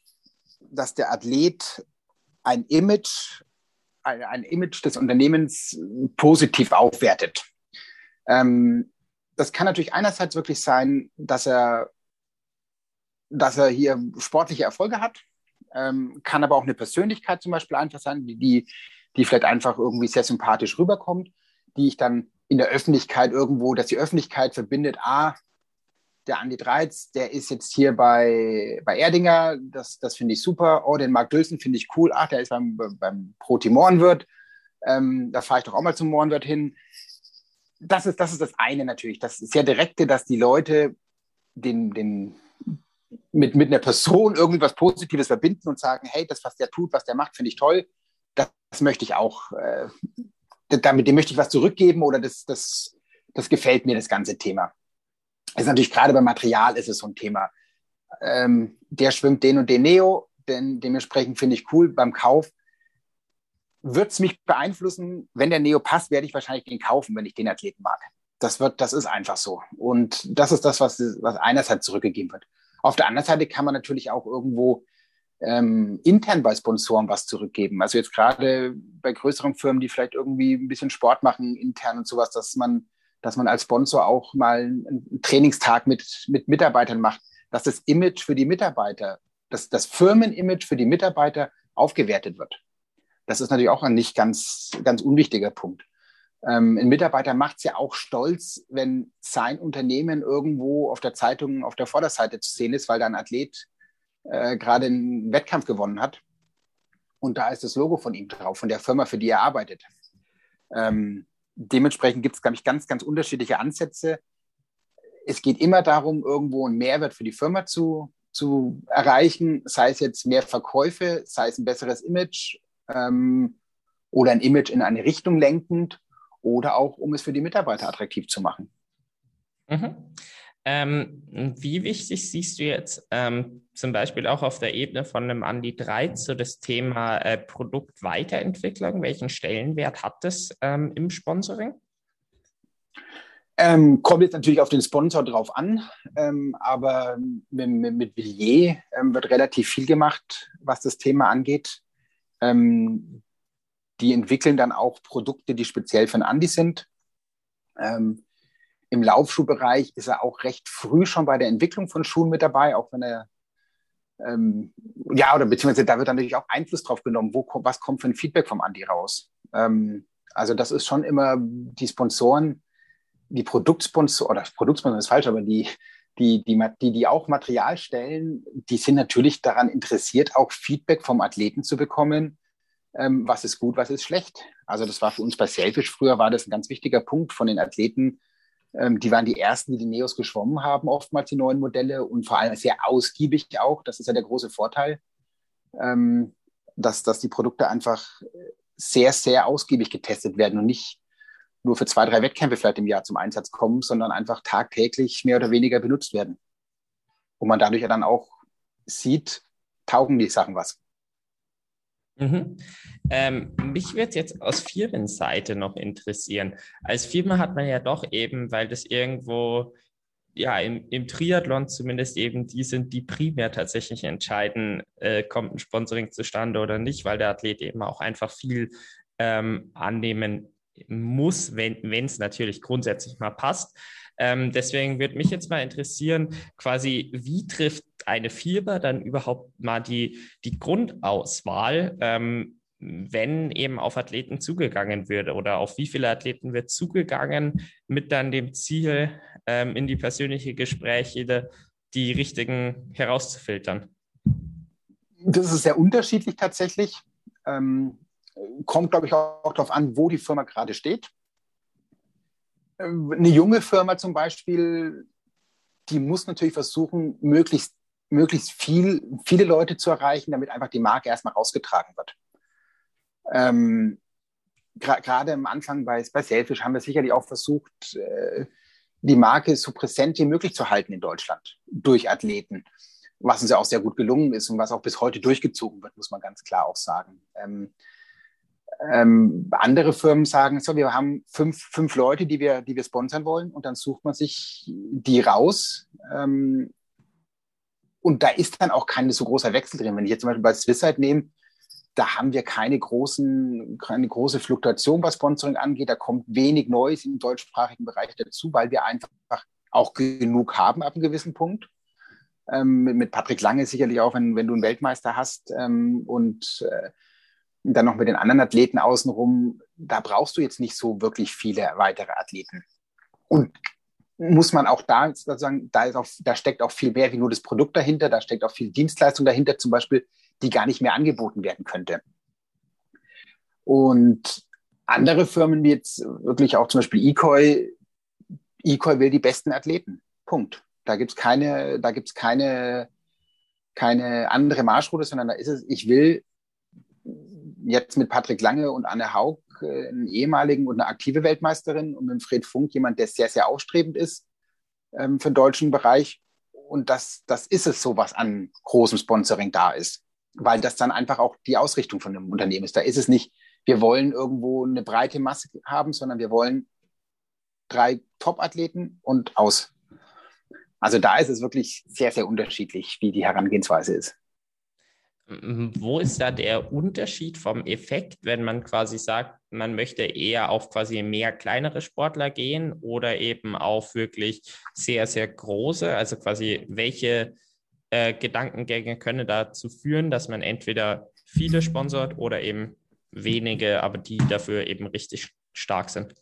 dass der Athlet ein Image, ein, ein Image des Unternehmens positiv aufwertet. Ähm, das kann natürlich einerseits wirklich sein, dass er dass er hier sportliche Erfolge hat, ähm, kann aber auch eine Persönlichkeit zum Beispiel einfach sein, die, die, vielleicht einfach irgendwie sehr sympathisch rüberkommt, die ich dann in der Öffentlichkeit irgendwo, dass die Öffentlichkeit verbindet, ah, der Andi Dreiz, der ist jetzt hier bei, bei Erdinger, das, das finde ich super. Oh, den Marc Dülsen finde ich cool. Ach, der ist beim, beim Pro Team Mohrenwirt. Ähm, da fahre ich doch auch mal zum Mohrenwirt hin. Das ist, das ist das eine natürlich, das sehr direkte, dass die Leute den, den, mit, mit einer Person irgendwas Positives verbinden und sagen, hey, das, was der tut, was der macht, finde ich toll. Das, das möchte ich auch, äh, damit dem möchte ich was zurückgeben oder das, das, das gefällt mir, das ganze Thema. Das ist natürlich gerade beim Material ist es so ein Thema. Ähm, der schwimmt den und den Neo, denn dementsprechend finde ich cool beim Kauf. Wird es mich beeinflussen, wenn der Neo passt, werde ich wahrscheinlich den kaufen, wenn ich den Athleten mag. Das wird, das ist einfach so. Und das ist das, was, was einerseits zurückgegeben wird. Auf der anderen Seite kann man natürlich auch irgendwo ähm, intern bei Sponsoren was zurückgeben. Also jetzt gerade bei größeren Firmen, die vielleicht irgendwie ein bisschen Sport machen intern und sowas, dass man, dass man als Sponsor auch mal einen Trainingstag mit, mit Mitarbeitern macht, dass das Image für die Mitarbeiter, dass das Firmenimage für die Mitarbeiter aufgewertet wird. Das ist natürlich auch ein nicht ganz, ganz unwichtiger Punkt. Ähm, ein Mitarbeiter macht es ja auch stolz, wenn sein Unternehmen irgendwo auf der Zeitung auf der Vorderseite zu sehen ist, weil da ein Athlet äh, gerade einen Wettkampf gewonnen hat. Und da ist das Logo von ihm drauf, von der Firma, für die er arbeitet. Ähm, dementsprechend gibt es, glaube ich, ganz, ganz unterschiedliche Ansätze. Es geht immer darum, irgendwo einen Mehrwert für die Firma zu, zu erreichen, sei es jetzt mehr Verkäufe, sei es ein besseres Image ähm, oder ein Image in eine Richtung lenkend oder auch, um es für die Mitarbeiter attraktiv zu machen. Mhm. Ähm, wie wichtig siehst du jetzt ähm, zum Beispiel auch auf der Ebene von einem Andi 3 so das Thema äh, Produktweiterentwicklung? Welchen Stellenwert hat das ähm, im Sponsoring? Ähm, kommt jetzt natürlich auf den Sponsor drauf an, ähm, aber mit, mit, mit Villiers ähm, wird relativ viel gemacht, was das Thema angeht. Ähm, die entwickeln dann auch Produkte, die speziell für den Andi sind. Ähm, Im Laufschuhbereich ist er auch recht früh schon bei der Entwicklung von Schuhen mit dabei, auch wenn er ähm, ja, oder beziehungsweise da wird dann natürlich auch Einfluss drauf genommen, wo, was kommt für ein Feedback vom Andi raus. Ähm, also das ist schon immer die Sponsoren, die Produktsponsoren, oder Produktsponsoren ist falsch, aber die, die, die, die, die auch Material stellen, die sind natürlich daran interessiert, auch Feedback vom Athleten zu bekommen, ähm, was ist gut, was ist schlecht. Also das war für uns bei Selfish früher war das ein ganz wichtiger Punkt von den Athleten. Ähm, die waren die ersten, die die Neos geschwommen haben, oftmals die neuen Modelle und vor allem sehr ausgiebig auch. Das ist ja der große Vorteil, ähm, dass, dass die Produkte einfach sehr, sehr ausgiebig getestet werden und nicht nur für zwei, drei Wettkämpfe vielleicht im Jahr zum Einsatz kommen, sondern einfach tagtäglich mehr oder weniger benutzt werden. Und man dadurch ja dann auch sieht, taugen die Sachen was. Mhm. Ähm, mich würde jetzt aus Firmenseite noch interessieren. Als Firma hat man ja doch eben, weil das irgendwo ja, im, im, Triathlon zumindest eben die sind, die primär tatsächlich entscheiden, äh, kommt ein Sponsoring zustande oder nicht, weil der Athlet eben auch einfach viel ähm, annehmen muss, wenn es natürlich grundsätzlich mal passt. Ähm, deswegen würde mich jetzt mal interessieren, quasi, wie trifft eine Fieber dann überhaupt mal die, die Grundauswahl, ähm, wenn eben auf Athleten zugegangen wird oder auf wie viele Athleten wird zugegangen mit dann dem Ziel, ähm, in die persönliche Gespräche die richtigen herauszufiltern? Das ist sehr unterschiedlich tatsächlich. Ähm, kommt, glaube ich, auch darauf an, wo die Firma gerade steht. Eine junge Firma zum Beispiel, die muss natürlich versuchen, möglichst, möglichst viel, viele Leute zu erreichen, damit einfach die Marke erstmal rausgetragen wird. Ähm, Gerade am Anfang bei, bei Selfish haben wir sicherlich auch versucht, äh, die Marke so präsent wie möglich zu halten in Deutschland durch Athleten, was uns ja auch sehr gut gelungen ist und was auch bis heute durchgezogen wird, muss man ganz klar auch sagen. Ähm, ähm, andere Firmen sagen, so, wir haben fünf, fünf Leute, die wir, die wir sponsern wollen und dann sucht man sich die raus. Ähm, und da ist dann auch kein so großer Wechsel drin. Wenn ich jetzt zum Beispiel bei Swisside nehme, da haben wir keine, großen, keine große Fluktuation, was Sponsoring angeht. Da kommt wenig Neues im deutschsprachigen Bereich dazu, weil wir einfach auch genug haben ab einem gewissen Punkt. Ähm, mit Patrick Lange sicherlich auch, wenn, wenn du einen Weltmeister hast ähm, und äh, dann noch mit den anderen Athleten außenrum, da brauchst du jetzt nicht so wirklich viele weitere Athleten. Und muss man auch da sozusagen, da, ist auch, da steckt auch viel mehr wie nur das Produkt dahinter, da steckt auch viel Dienstleistung dahinter, zum Beispiel, die gar nicht mehr angeboten werden könnte. Und andere Firmen wie jetzt wirklich auch zum Beispiel Ecoy, Ecoy will die besten Athleten. Punkt. Da gibt es keine, da gibt's keine, keine andere Marschroute, sondern da ist es, ich will jetzt mit Patrick Lange und Anne Haug, äh, einen ehemaligen und eine aktive Weltmeisterin und mit Fred Funk jemand, der sehr, sehr aufstrebend ist ähm, für den deutschen Bereich. Und das, das ist es so, was an großem Sponsoring da ist, weil das dann einfach auch die Ausrichtung von einem Unternehmen ist. Da ist es nicht, wir wollen irgendwo eine breite Masse haben, sondern wir wollen drei Top-Athleten und aus. Also da ist es wirklich sehr, sehr unterschiedlich, wie die Herangehensweise ist. Wo ist da der Unterschied vom Effekt, wenn man quasi sagt, man möchte eher auf quasi mehr kleinere Sportler gehen oder eben auf wirklich sehr, sehr große? Also quasi, welche äh, Gedankengänge können dazu führen, dass man entweder viele sponsort oder eben wenige, aber die dafür eben richtig stark sind?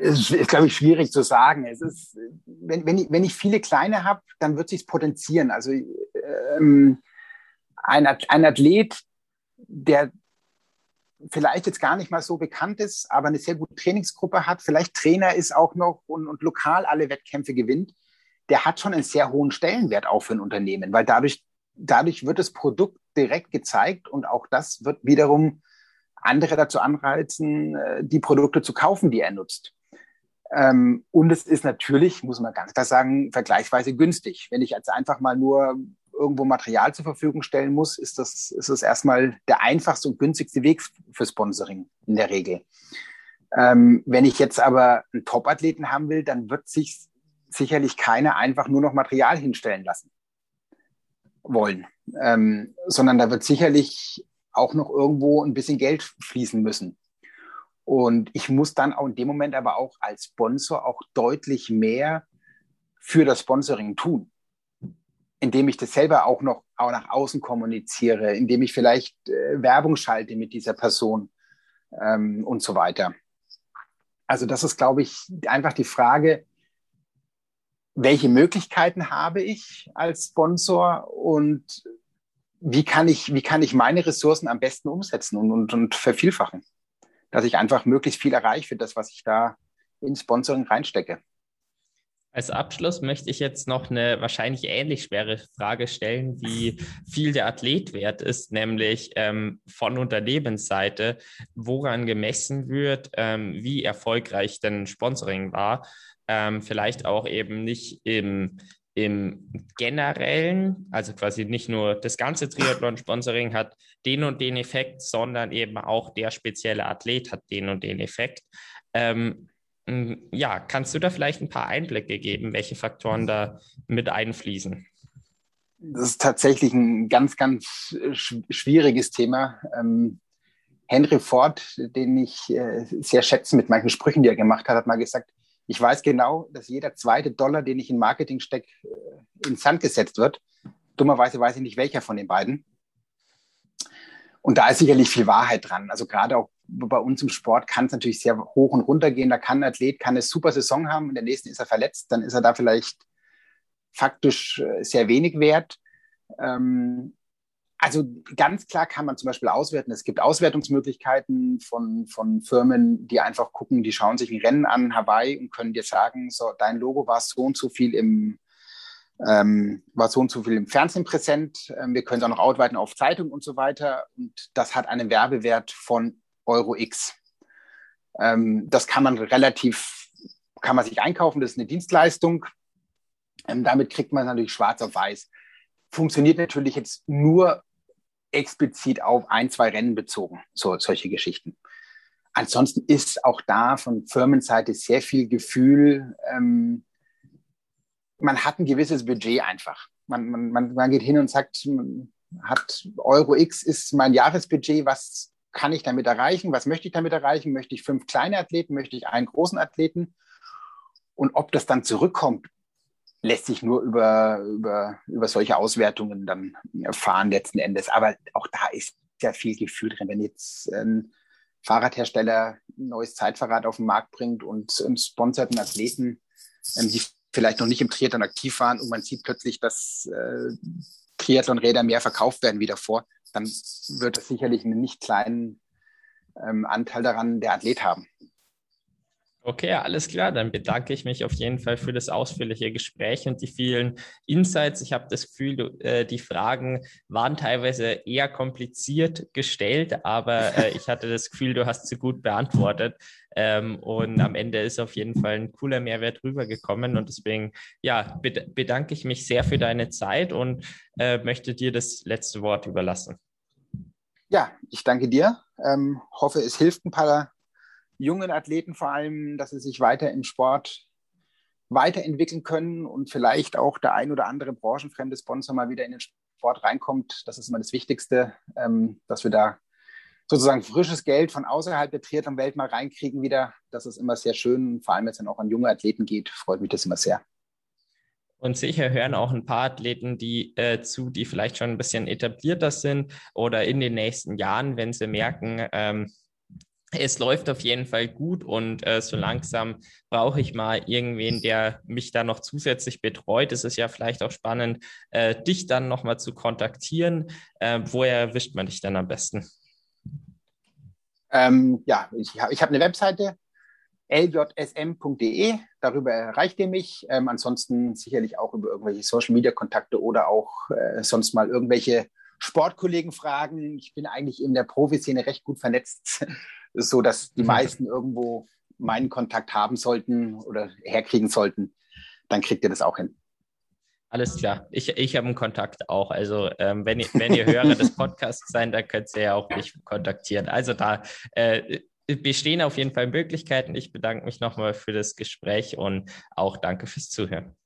Es ist, glaube ich, schwierig zu sagen. Es ist, wenn, wenn, ich, wenn ich viele kleine habe, dann wird sich potenzieren. Also ähm, ein, ein Athlet, der vielleicht jetzt gar nicht mal so bekannt ist, aber eine sehr gute Trainingsgruppe hat, vielleicht Trainer ist auch noch und, und lokal alle Wettkämpfe gewinnt, der hat schon einen sehr hohen Stellenwert auch für ein Unternehmen, weil dadurch, dadurch wird das Produkt direkt gezeigt und auch das wird wiederum andere dazu anreizen, äh, die Produkte zu kaufen, die er nutzt. Ähm, und es ist natürlich, muss man ganz klar sagen, vergleichsweise günstig. Wenn ich jetzt einfach mal nur irgendwo Material zur Verfügung stellen muss, ist das, ist das erstmal der einfachste und günstigste Weg für Sponsoring in der Regel. Ähm, wenn ich jetzt aber einen Top-Athleten haben will, dann wird sich sicherlich keiner einfach nur noch Material hinstellen lassen wollen, ähm, sondern da wird sicherlich auch noch irgendwo ein bisschen Geld fließen müssen. Und ich muss dann auch in dem Moment aber auch als Sponsor auch deutlich mehr für das Sponsoring tun indem ich das selber auch noch auch nach außen kommuniziere, indem ich vielleicht äh, Werbung schalte mit dieser Person ähm, und so weiter. Also das ist, glaube ich, einfach die Frage, welche Möglichkeiten habe ich als Sponsor und wie kann ich, wie kann ich meine Ressourcen am besten umsetzen und, und, und vervielfachen, dass ich einfach möglichst viel erreiche für das, was ich da in Sponsoring reinstecke. Als Abschluss möchte ich jetzt noch eine wahrscheinlich ähnlich schwere Frage stellen, wie viel der Athlet wert ist, nämlich ähm, von Unternehmensseite, woran gemessen wird, ähm, wie erfolgreich denn Sponsoring war. Ähm, vielleicht auch eben nicht im, im generellen, also quasi nicht nur das ganze Triathlon-Sponsoring hat den und den Effekt, sondern eben auch der spezielle Athlet hat den und den Effekt. Ähm, Hm, ja, kannst du da vielleicht ein paar Einblicke geben, welche Faktoren da mit einfließen? Das ist tatsächlich ein ganz, ganz schwieriges Thema. Ähm, Henry Ford, den ich äh, sehr schätze mit manchen Sprüchen, die er gemacht hat, hat mal gesagt, ich weiß genau, dass jeder zweite Dollar, den ich in Marketing stecke, äh, ins Sand gesetzt wird. Dummerweise weiß ich nicht, welcher von den beiden. Und da ist sicherlich viel Wahrheit dran. Also gerade auch bei uns im Sport kann es natürlich sehr hoch und runter gehen. Da kann ein Athlet kann eine super Saison haben, in der nächsten ist er verletzt, dann ist er da vielleicht faktisch äh, sehr wenig wert. Ähm, also ganz klar kann man zum Beispiel auswerten. Es gibt Auswertungsmöglichkeiten von, von Firmen, die einfach gucken, die schauen sich ein Rennen an, Hawaii, und können dir sagen, so dein Logo war so und so viel im, ähm, war so und so viel im Fernsehen präsent. Ähm, wir können es auch noch ausweiten auf Zeitung und so weiter. Und das hat einen Werbewert von Euro X. Ähm, das kann man relativ, kann man sich einkaufen. Das ist eine Dienstleistung. Ähm, damit kriegt man natürlich schwarz auf weiß. Funktioniert natürlich jetzt nur explizit auf ein, zwei Rennen bezogen, so, solche Geschichten. Ansonsten ist auch da von Firmenseite sehr viel Gefühl. Ähm, man hat ein gewisses Budget einfach. Man, man, man geht hin und sagt, man hat Euro X ist mein Jahresbudget, was kann ich damit erreichen? Was möchte ich damit erreichen? Möchte ich fünf kleine Athleten? Möchte ich einen großen Athleten? Und ob das dann zurückkommt, lässt sich nur über, über, über solche Auswertungen dann erfahren letzten Endes. Aber auch da ist ja viel Gefühl drin. Wenn jetzt ein Fahrradhersteller ein neues Zeitfahrrad auf den Markt bringt und, und sponsert einen Athleten, ähm, die vielleicht noch nicht im Triathlon aktiv waren und man sieht plötzlich, dass äh, Triathlonräder mehr verkauft werden wie davor, dann wird es sicherlich einen nicht kleinen ähm, Anteil daran der Athlet haben. Okay, alles klar. Dann bedanke ich mich auf jeden Fall für das ausführliche Gespräch und die vielen Insights. Ich habe das Gefühl, äh, die Fragen waren teilweise eher kompliziert gestellt, aber äh, ich hatte das Gefühl, du hast sie gut beantwortet. Ähm, und am Ende ist auf jeden Fall ein cooler Mehrwert rübergekommen. Und deswegen, ja, bedanke ich mich sehr für deine Zeit und äh, möchte dir das letzte Wort überlassen. Ja, ich danke dir. Ähm, hoffe, es hilft ein paar jungen Athleten vor allem, dass sie sich weiter im Sport weiterentwickeln können und vielleicht auch der ein oder andere branchenfremde Sponsor mal wieder in den Sport reinkommt. Das ist immer das Wichtigste, ähm, dass wir da sozusagen frisches Geld von außerhalb der Triathlon-Welt mal reinkriegen wieder. Das ist immer sehr schön. Vor allem, wenn es dann auch an junge Athleten geht, freut mich das immer sehr. Und sicher hören auch ein paar Athleten die äh, zu, die vielleicht schon ein bisschen etablierter sind oder in den nächsten Jahren, wenn sie merken, ähm, es läuft auf jeden Fall gut und äh, so langsam brauche ich mal irgendwen, der mich da noch zusätzlich betreut. Es ist ja vielleicht auch spannend, äh, dich dann nochmal zu kontaktieren. Äh, woher erwischt man dich dann am besten? Ähm, ja, ich, habe eine Webseite, ljsm.de, darüber erreicht ihr mich. Ähm, ansonsten sicherlich auch über irgendwelche Social-Media-Kontakte oder auch äh, sonst mal irgendwelche Sportkollegen fragen. Ich bin eigentlich in der Profiszene recht gut vernetzt <laughs> so dass die meisten irgendwo meinen Kontakt haben sollten oder herkriegen sollten, dann kriegt ihr das auch hin. Alles klar. Ich, ich habe einen Kontakt auch. Also ähm, wenn, ihr, wenn ihr Hörer des Podcasts seid, dann könnt ihr ja auch mich kontaktieren. Also da äh, bestehen auf jeden Fall Möglichkeiten. Ich bedanke mich nochmal für das Gespräch und auch danke fürs Zuhören.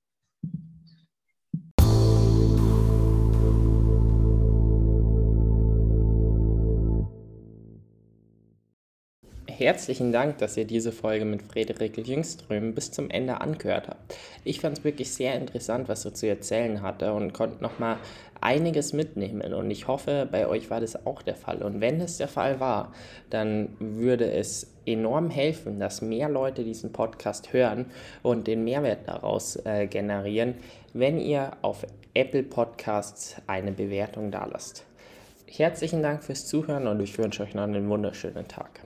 Herzlichen Dank, dass ihr diese Folge mit Frederik Jüngström bis zum Ende angehört habt. Ich fand es wirklich sehr interessant, was er zu erzählen hatte und konnte nochmal einiges mitnehmen und ich hoffe, bei euch war das auch der Fall. Und wenn es der Fall war, dann würde es enorm helfen, dass mehr Leute diesen Podcast hören und den Mehrwert daraus äh, generieren, wenn ihr auf Apple Podcasts eine Bewertung da lasst. Herzlichen Dank fürs Zuhören und ich wünsche euch noch einen wunderschönen Tag.